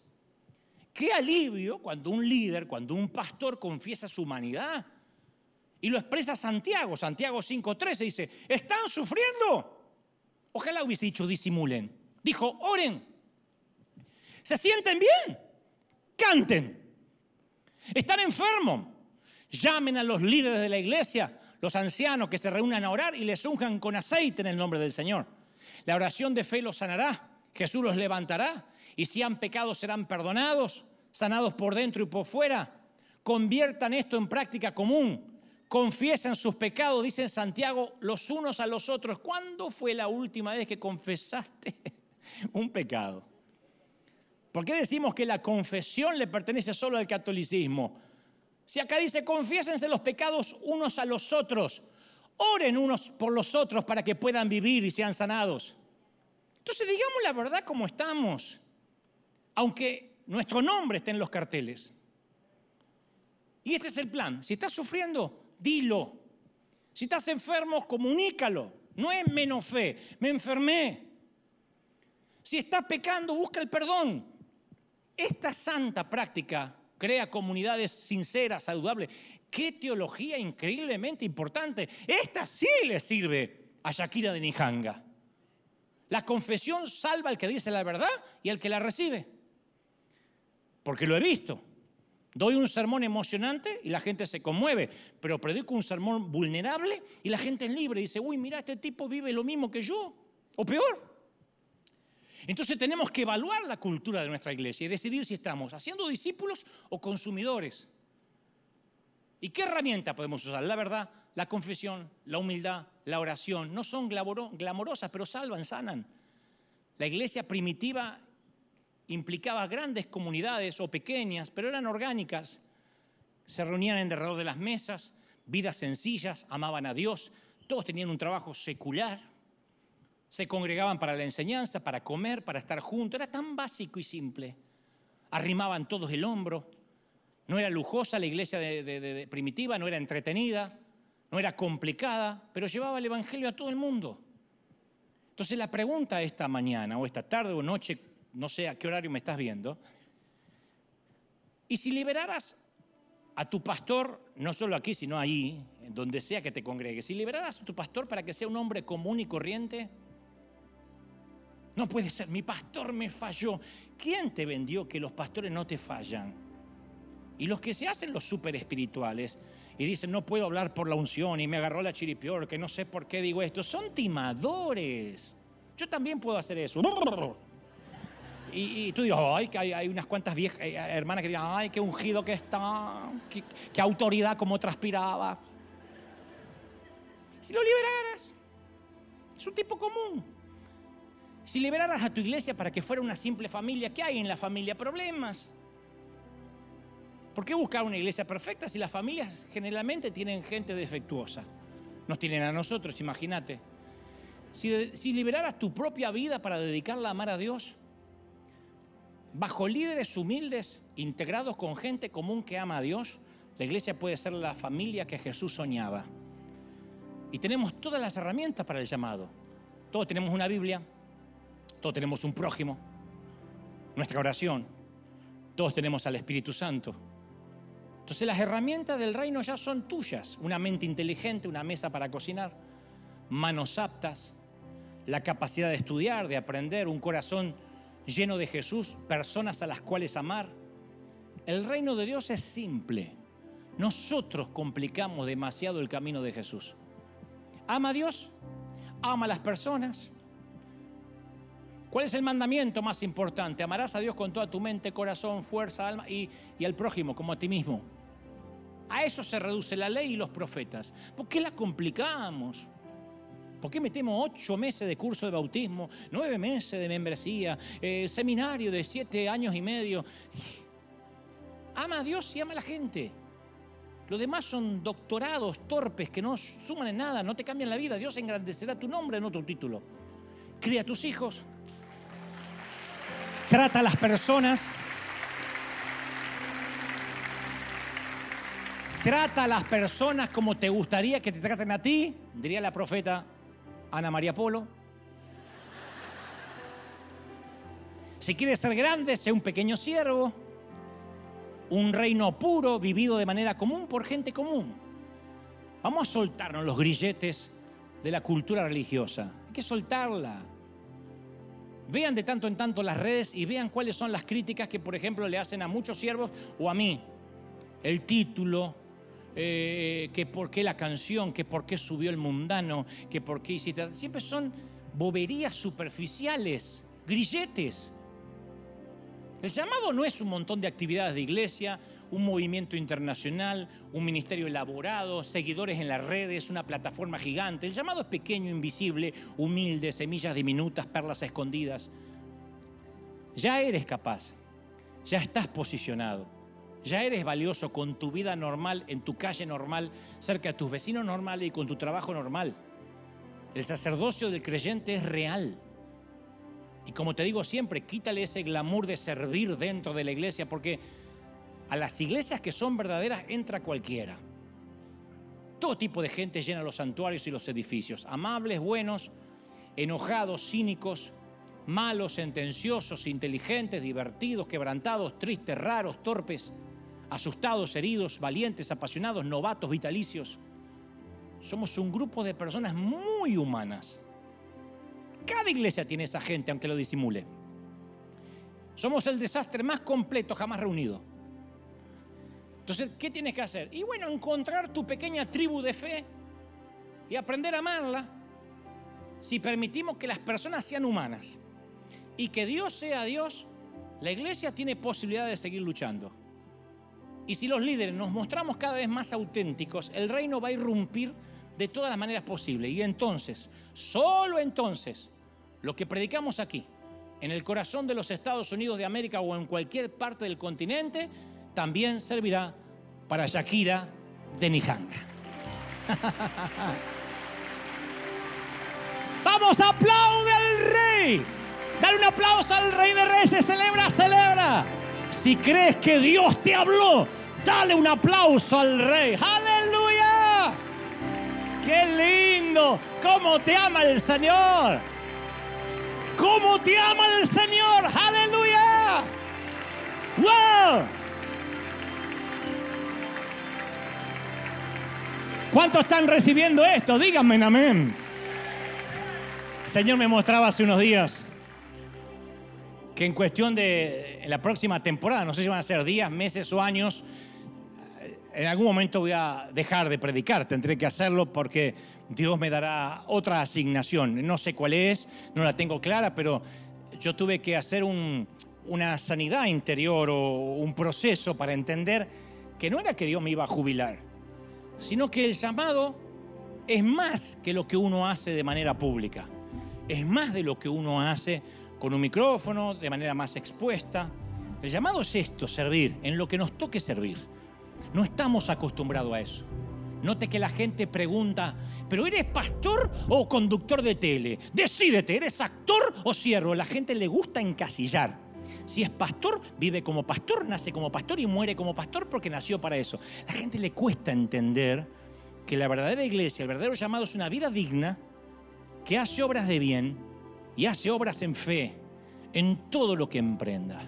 Qué alivio cuando un líder, cuando un pastor confiesa su humanidad. Y lo expresa Santiago, Santiago 5.13 dice, están sufriendo. Ojalá hubiese dicho disimulen. Dijo, oren. Se sienten bien. Canten. Están enfermos. Llamen a los líderes de la iglesia, los ancianos que se reúnan a orar y les unjan con aceite en el nombre del Señor. La oración de fe los sanará. Jesús los levantará y si han pecado serán perdonados, sanados por dentro y por fuera. Conviertan esto en práctica común. Confiesen sus pecados, dice Santiago, los unos a los otros. ¿Cuándo fue la última vez que confesaste un pecado? ¿Por qué decimos que la confesión le pertenece solo al catolicismo? Si acá dice, confiésense los pecados unos a los otros, oren unos por los otros para que puedan vivir y sean sanados. Entonces digamos la verdad como estamos aunque nuestro nombre esté en los carteles. Y este es el plan. Si estás sufriendo, dilo. Si estás enfermo, comunícalo. No es menos fe, me enfermé. Si estás pecando, busca el perdón. Esta santa práctica crea comunidades sinceras, saludables. Qué teología increíblemente importante. Esta sí le sirve a Shakira de Nijanga. La confesión salva al que dice la verdad y al que la recibe porque lo he visto. Doy un sermón emocionante y la gente se conmueve, pero predico un sermón vulnerable y la gente es libre. Dice, uy, mira, este tipo vive lo mismo que yo, o peor. Entonces tenemos que evaluar la cultura de nuestra iglesia y decidir si estamos haciendo discípulos o consumidores. ¿Y qué herramienta podemos usar? La verdad, la confesión, la humildad, la oración, no son glamorosas, pero salvan, sanan. La iglesia primitiva implicaba grandes comunidades o pequeñas, pero eran orgánicas. Se reunían en derredor de las mesas, vidas sencillas, amaban a Dios, todos tenían un trabajo secular, se congregaban para la enseñanza, para comer, para estar juntos, era tan básico y simple. Arrimaban todos el hombro, no era lujosa la iglesia de, primitiva, no era entretenida, no era complicada, pero llevaba el Evangelio a todo el mundo. Entonces la pregunta esta mañana o esta tarde o noche, no sé a qué horario me estás viendo, y si liberaras a tu pastor, no solo aquí, sino ahí, donde sea que te congregues, si liberaras a tu pastor para que sea un hombre común y corriente, no puede ser, mi pastor me falló. ¿Quién te vendió que los pastores no te fallan? Y los que se hacen los súper espirituales y dicen, no puedo hablar por la unción y me agarró la chiripior, que no sé por qué digo esto, son timadores. Yo también puedo hacer eso. Y, tú dices, ay, que hay, unas cuantas viejas eh, hermanas que digan, ay, qué ungido que está, qué, autoridad como transpiraba. Si lo liberaras, es un tipo común. Si liberaras a tu iglesia para que fuera una simple familia, ¿qué hay en la familia? Problemas. ¿Por qué buscar una iglesia perfecta si las familias generalmente tienen gente defectuosa? Nos tienen a nosotros, imagínate. Si, liberaras tu propia vida para dedicarla a amar a Dios, bajo líderes humildes, integrados con gente común que ama a Dios, la iglesia puede ser la familia que Jesús soñaba. Y tenemos todas las herramientas para el llamado. Todos tenemos una Biblia, todos tenemos un prójimo, nuestra oración, todos tenemos al Espíritu Santo. Entonces las herramientas del reino ya son tuyas. Una mente inteligente, una mesa para cocinar, manos aptas, la capacidad de estudiar, de aprender, un corazón lleno de Jesús, personas a las cuales amar. El reino de Dios es simple. Nosotros complicamos demasiado el camino de Jesús. Ama a Dios, ama a las personas. ¿Cuál es el mandamiento más importante? Amarás a Dios con toda tu mente, corazón, fuerza, alma y, y al prójimo como a ti mismo. A eso se reduce la ley y los profetas. ¿Por qué la complicamos? ¿Por qué metemos ocho meses de curso de bautismo, nueve meses de membresía, eh, seminario de siete años y medio? Ama a Dios y ama a la gente. Lo demás son doctorados torpes que no suman en nada, no te cambian la vida. Dios engrandecerá tu nombre en otro título. Cría a tus hijos. Trata a las personas. Trata a las personas como te gustaría que te traten a ti, diría la profeta Ana María Polo. Si quieres ser grande, sé un pequeño siervo, un reino puro, vivido de manera común por gente común. Vamos a soltarnos los grilletes de la cultura religiosa. Hay que soltarla. Vean de tanto en tanto las redes y vean cuáles son las críticas que, por ejemplo, le hacen a muchos siervos o a mí. El título, eh, que por qué la canción, que por qué subió el mundano, que por qué hiciste... Siempre son boberías superficiales, grilletes. El llamado no es un montón de actividades de iglesia, un movimiento internacional, un ministerio elaborado, seguidores en las redes, una plataforma gigante. El llamado es pequeño, invisible, humilde, semillas diminutas, perlas escondidas. Ya eres capaz, ya estás posicionado. Ya eres valioso con tu vida normal, en tu calle normal, cerca de tus vecinos normales y con tu trabajo normal. El sacerdocio del creyente es real. Y como te digo siempre, quítale ese glamour de servir dentro de la iglesia, porque a las iglesias que son verdaderas entra cualquiera. Todo tipo de gente llena los santuarios y los edificios. Amables, buenos, enojados, cínicos, malos, sentenciosos, inteligentes, divertidos, quebrantados, tristes, raros, torpes asustados, heridos, valientes, apasionados, novatos, vitalicios. Somos un grupo de personas muy humanas. Cada iglesia tiene esa gente, aunque lo disimule. Somos el desastre más completo jamás reunido. Entonces, ¿qué tienes que hacer? Y bueno, encontrar tu pequeña tribu de fe y aprender a amarla si permitimos que las personas sean humanas y que Dios sea Dios, la iglesia tiene posibilidad de seguir luchando. Y si los líderes nos mostramos cada vez más auténticos, el reino va a irrumpir de todas las maneras posibles. Y entonces, solo entonces, lo que predicamos aquí, en el corazón de los Estados Unidos de América o en cualquier parte del continente, también servirá para Shakira de Nijanga. Vamos, aplaude al rey. Dale un aplauso al rey de reyes. Celebra, celebra. Si crees que Dios te habló, dale un aplauso al rey. Aleluya. Qué lindo. ¿Cómo te ama el Señor? ¿Cómo te ama el Señor? Aleluya. ¡Wow! ¿Cuántos están recibiendo esto? Díganme amén. El Señor me mostraba hace unos días que en cuestión de en la próxima temporada, no sé si van a ser días, meses o años, en algún momento voy a dejar de predicar, tendré que hacerlo porque Dios me dará otra asignación. No sé cuál es, no la tengo clara, pero yo tuve que hacer una sanidad interior o un proceso para entender que no era que Dios me iba a jubilar, sino que el llamado es más que lo que uno hace de manera pública, es más de lo que uno hace con un micrófono, de manera más expuesta. El llamado es esto, servir, en lo que nos toque servir. No estamos acostumbrados a eso. Note que la gente pregunta, ¿pero eres pastor o conductor de tele? Decídete, ¿eres actor o siervo? La gente le gusta encasillar. Si es pastor, vive como pastor, nace como pastor y muere como pastor porque nació para eso. La gente le cuesta entender que la verdadera iglesia, el verdadero llamado es una vida digna que hace obras de bien y hace obras en fe en todo lo que emprendas.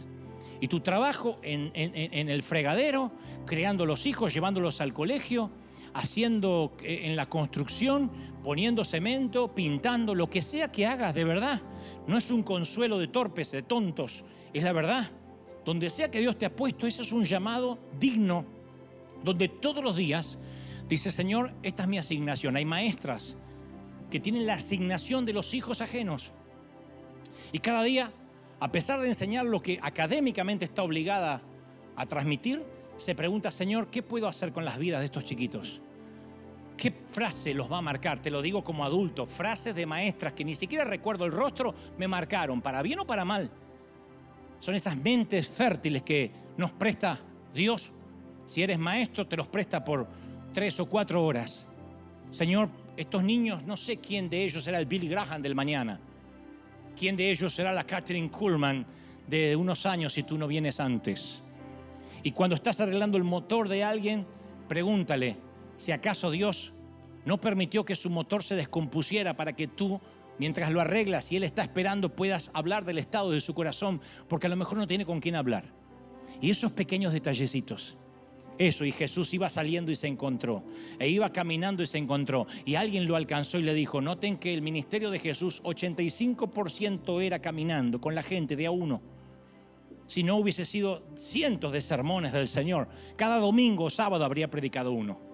Y tu trabajo en, en el fregadero, creando los hijos, llevándolos al colegio, haciendo eh, en la construcción, poniendo cemento, pintando, lo que sea que hagas de verdad. No es un consuelo de torpes, de tontos, es la verdad. Donde sea que Dios te ha puesto, ese es un llamado digno, donde todos los días dice, Señor, esta es mi asignación. Hay maestras que tienen la asignación de los hijos ajenos. Y cada día, a pesar de enseñar lo que académicamente está obligada a transmitir, se pregunta, Señor, ¿qué puedo hacer con las vidas de estos chiquitos? ¿Qué frase los va a marcar? Te lo digo como adulto, frases de maestras que ni siquiera recuerdo el rostro, me marcaron, para bien o para mal. Son esas mentes fértiles que nos presta Dios. Si eres maestro, te los presta por tres o cuatro horas. Señor, estos niños, no sé quién de ellos será el Billy Graham del mañana. ¿Quién de ellos será la Catherine Kuhlman de unos años si tú no vienes antes? Y cuando estás arreglando el motor de alguien, pregúntale si acaso Dios no permitió que su motor se descompusiera para que tú, mientras lo arreglas y Él está esperando, puedas hablar del estado de su corazón, porque a lo mejor no tiene con quién hablar. Y esos pequeños detallecitos. Eso, y Jesús iba saliendo y se encontró, e iba caminando y se encontró, y alguien lo alcanzó y le dijo, noten que el ministerio de Jesús 85% era caminando con la gente de a uno si no hubiese sido cientos de sermones del Señor. Cada domingo o sábado habría predicado uno.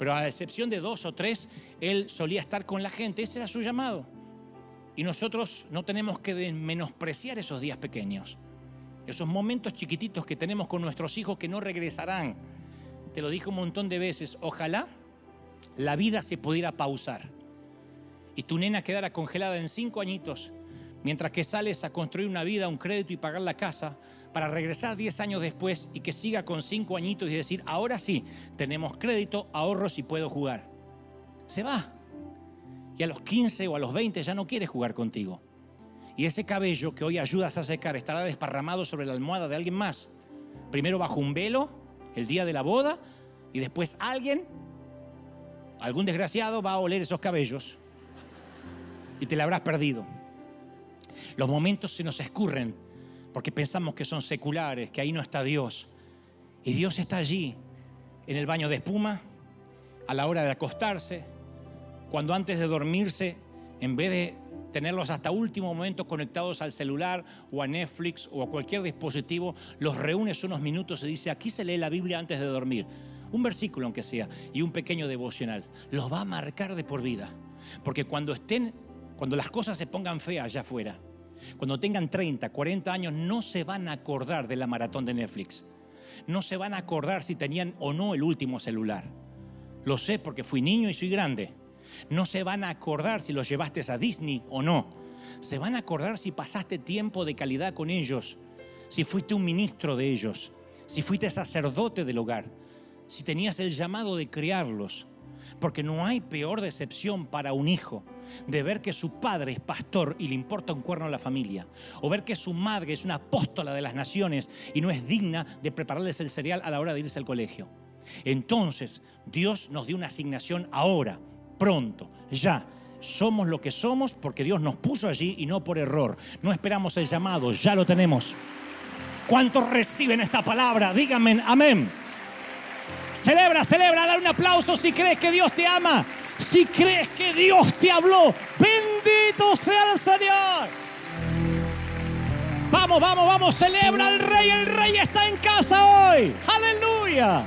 Pero a excepción de dos o tres, Él solía estar con la gente. Ese era su llamado. Y nosotros no tenemos que menospreciar esos días pequeños. Esos momentos chiquititos que tenemos con nuestros hijos que no regresarán. Te lo dije un montón de veces. Ojalá la vida se pudiera pausar. Y tu nena quedara congelada en cinco añitos mientras que sales a construir una vida, un crédito y pagar la casa, para regresar 10 años después y que siga con 5 añitos y decir, ahora sí, tenemos crédito, ahorros y puedo jugar. Se va. Y a los 15 o a los 20 ya no quiere jugar contigo. Y ese cabello que hoy ayudas a secar estará desparramado sobre la almohada de alguien más. Primero bajo un velo, el día de la boda, y después alguien, algún desgraciado, va a oler esos cabellos y te la habrás perdido. Los momentos se nos escurren porque pensamos que son seculares, que ahí no está Dios. Y Dios está allí, en el baño de espuma, a la hora de acostarse, cuando antes de dormirse, en vez de tenerlos hasta último momento conectados al celular o a Netflix o a cualquier dispositivo, los reúnes unos minutos y dice, aquí se lee la Biblia antes de dormir. Un versículo aunque sea y un pequeño devocional. Los va a marcar de por vida. Porque cuando estén, cuando las cosas se pongan feas allá afuera, Cuando tengan 30, 40 años, no se van a acordar de la maratón de Netflix. No se van a acordar si tenían o no el último celular. Lo sé porque fui niño y soy grande. No se van a acordar si los llevaste a Disney o no. Se van a acordar si pasaste tiempo de calidad con ellos, si fuiste un ministro de ellos, si fuiste sacerdote del hogar, si tenías el llamado de criarlos. Porque no hay peor decepción para un hijo de ver que su padre es pastor y le importa un cuerno a la familia, o ver que su madre es una apóstola de las naciones y no es digna de prepararles el cereal a la hora de irse al colegio. Entonces, Dios nos dio una asignación ahora, pronto, ya. Somos lo que somos porque Dios nos puso allí y no por error. No esperamos el llamado, ya lo tenemos. ¿Cuántos reciben esta palabra? Díganme amén. Celebra, celebra, da un aplauso si crees que Dios te ama. Si crees que Dios te habló, bendito sea el Señor. Vamos, vamos, vamos, celebra al rey. El rey está en casa hoy. Aleluya.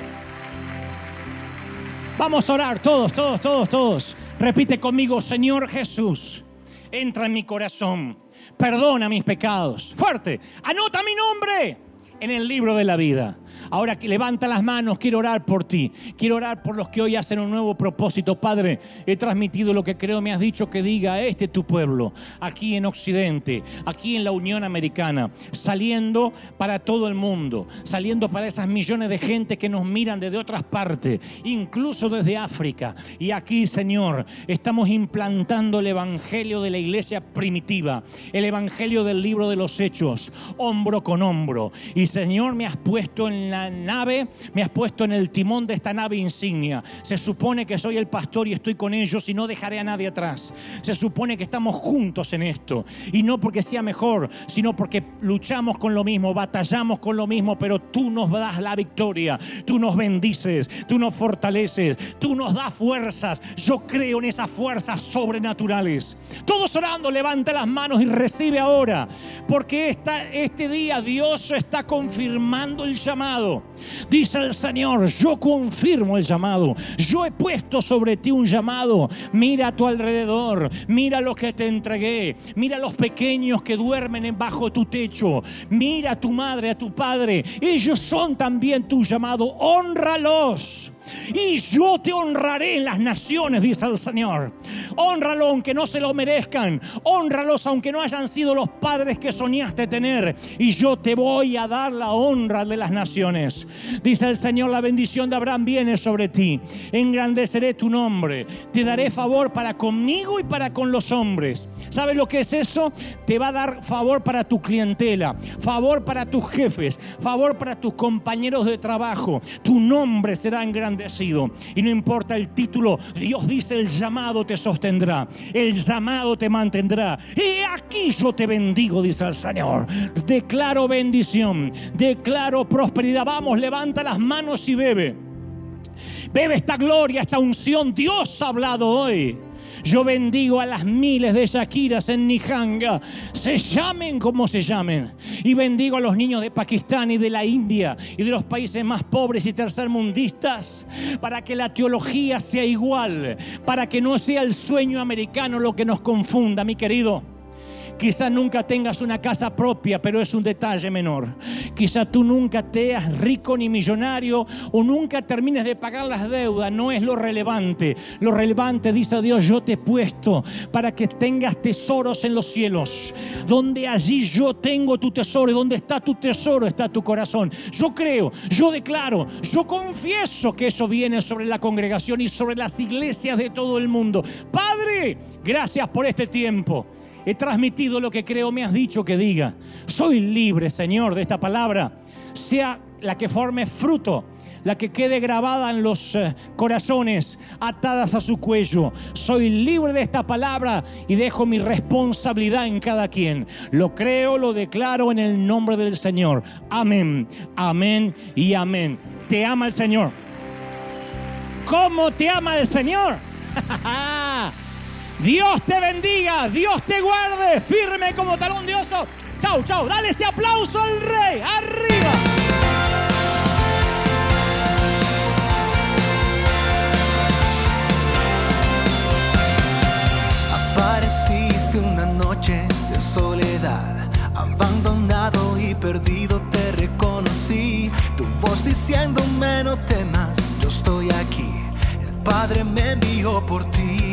Vamos a orar todos, todos, todos, todos. Repite conmigo, Señor Jesús, entra en mi corazón, perdona mis pecados. Fuerte, anota mi nombre en el libro de la vida. Ahora que levanta las manos, quiero orar por ti. Quiero orar por los que hoy hacen un nuevo propósito. Padre, he transmitido lo que creo me has dicho que diga este tu pueblo, aquí en Occidente, aquí en la Unión Americana, saliendo para todo el mundo, saliendo para esas millones de gente que nos miran desde otras partes, incluso desde África. Y aquí, Señor, estamos implantando el Evangelio de la iglesia primitiva, el Evangelio del libro de los Hechos, hombro con hombro. Y Señor, me has puesto en la nave, me has puesto en el timón de esta nave insignia. Se supone que soy el pastor y estoy con ellos y no dejaré a nadie atrás. Se supone que estamos juntos en esto. Y no porque sea mejor, sino porque luchamos con lo mismo, batallamos con lo mismo, pero tú nos das la victoria, tú nos bendices, tú nos fortaleces, tú nos das fuerzas. Yo creo en esas fuerzas sobrenaturales. Todos orando, levanta las manos y recibe ahora, porque este día Dios está confirmando el llamado Dice el Señor, yo confirmo el llamado. Yo he puesto sobre ti un llamado. Mira a tu alrededor. Mira lo que te entregué. Mira a los pequeños que duermen bajo tu techo. Mira a tu madre, a tu padre. Ellos son también tu llamado. Honralos. Y yo te honraré en las naciones, dice el Señor. Honralo aunque no se lo merezcan. Honralos aunque no hayan sido los padres que soñaste tener. Y yo te voy a dar la honra de las naciones. Dice el Señor, la bendición de Abraham viene sobre ti. Engrandeceré tu nombre. Te daré favor para conmigo y para con los hombres. ¿Sabes lo que es eso? Te va a dar favor para tu clientela, favor para tus jefes, favor para tus compañeros de trabajo. Tu nombre será engrandecido y no importa el título, Dios dice el llamado te sostendrá, el llamado te mantendrá. Y aquí yo te bendigo, dice el Señor. Declaro bendición, declaro prosperidad. Vamos, levanta las manos y bebe. Bebe esta gloria, esta unción. Dios ha hablado hoy. Yo bendigo a las miles de Shakiras en Nijanga, se llamen como se llamen. Y bendigo a los niños de Pakistán y de la India y de los países más pobres y tercermundistas para que la teología sea igual, para que no sea el sueño americano lo que nos confunda, mi querido. Quizás nunca tengas una casa propia, pero es un detalle menor. Quizás tú nunca seas rico ni millonario o nunca termines de pagar las deudas. No es lo relevante. Lo relevante, dice Dios, yo te he puesto para que tengas tesoros en los cielos. Donde allí yo tengo tu tesoro y donde está tu tesoro está tu corazón. Yo creo, yo declaro, yo confieso que eso viene sobre la congregación y sobre las iglesias de todo el mundo. Padre, gracias por este tiempo. He transmitido lo que creo me has dicho que diga. Soy libre, Señor, de esta palabra. Sea la que forme fruto, la que quede grabada en los eh, corazones, atadas a su cuello. Soy libre de esta palabra y dejo mi responsabilidad en cada quien. Lo creo, lo declaro en el nombre del Señor. Amén, amén y amén. Te ama el Señor. ¿Cómo te ama el Señor? Dios te bendiga, Dios te guarde, firme como talón de oso. Chau, chau, dale ese aplauso al rey, arriba. Apareciste una noche de soledad, abandonado y perdido te reconocí, tu voz diciéndome no temas, yo estoy aquí, el Padre me envió por ti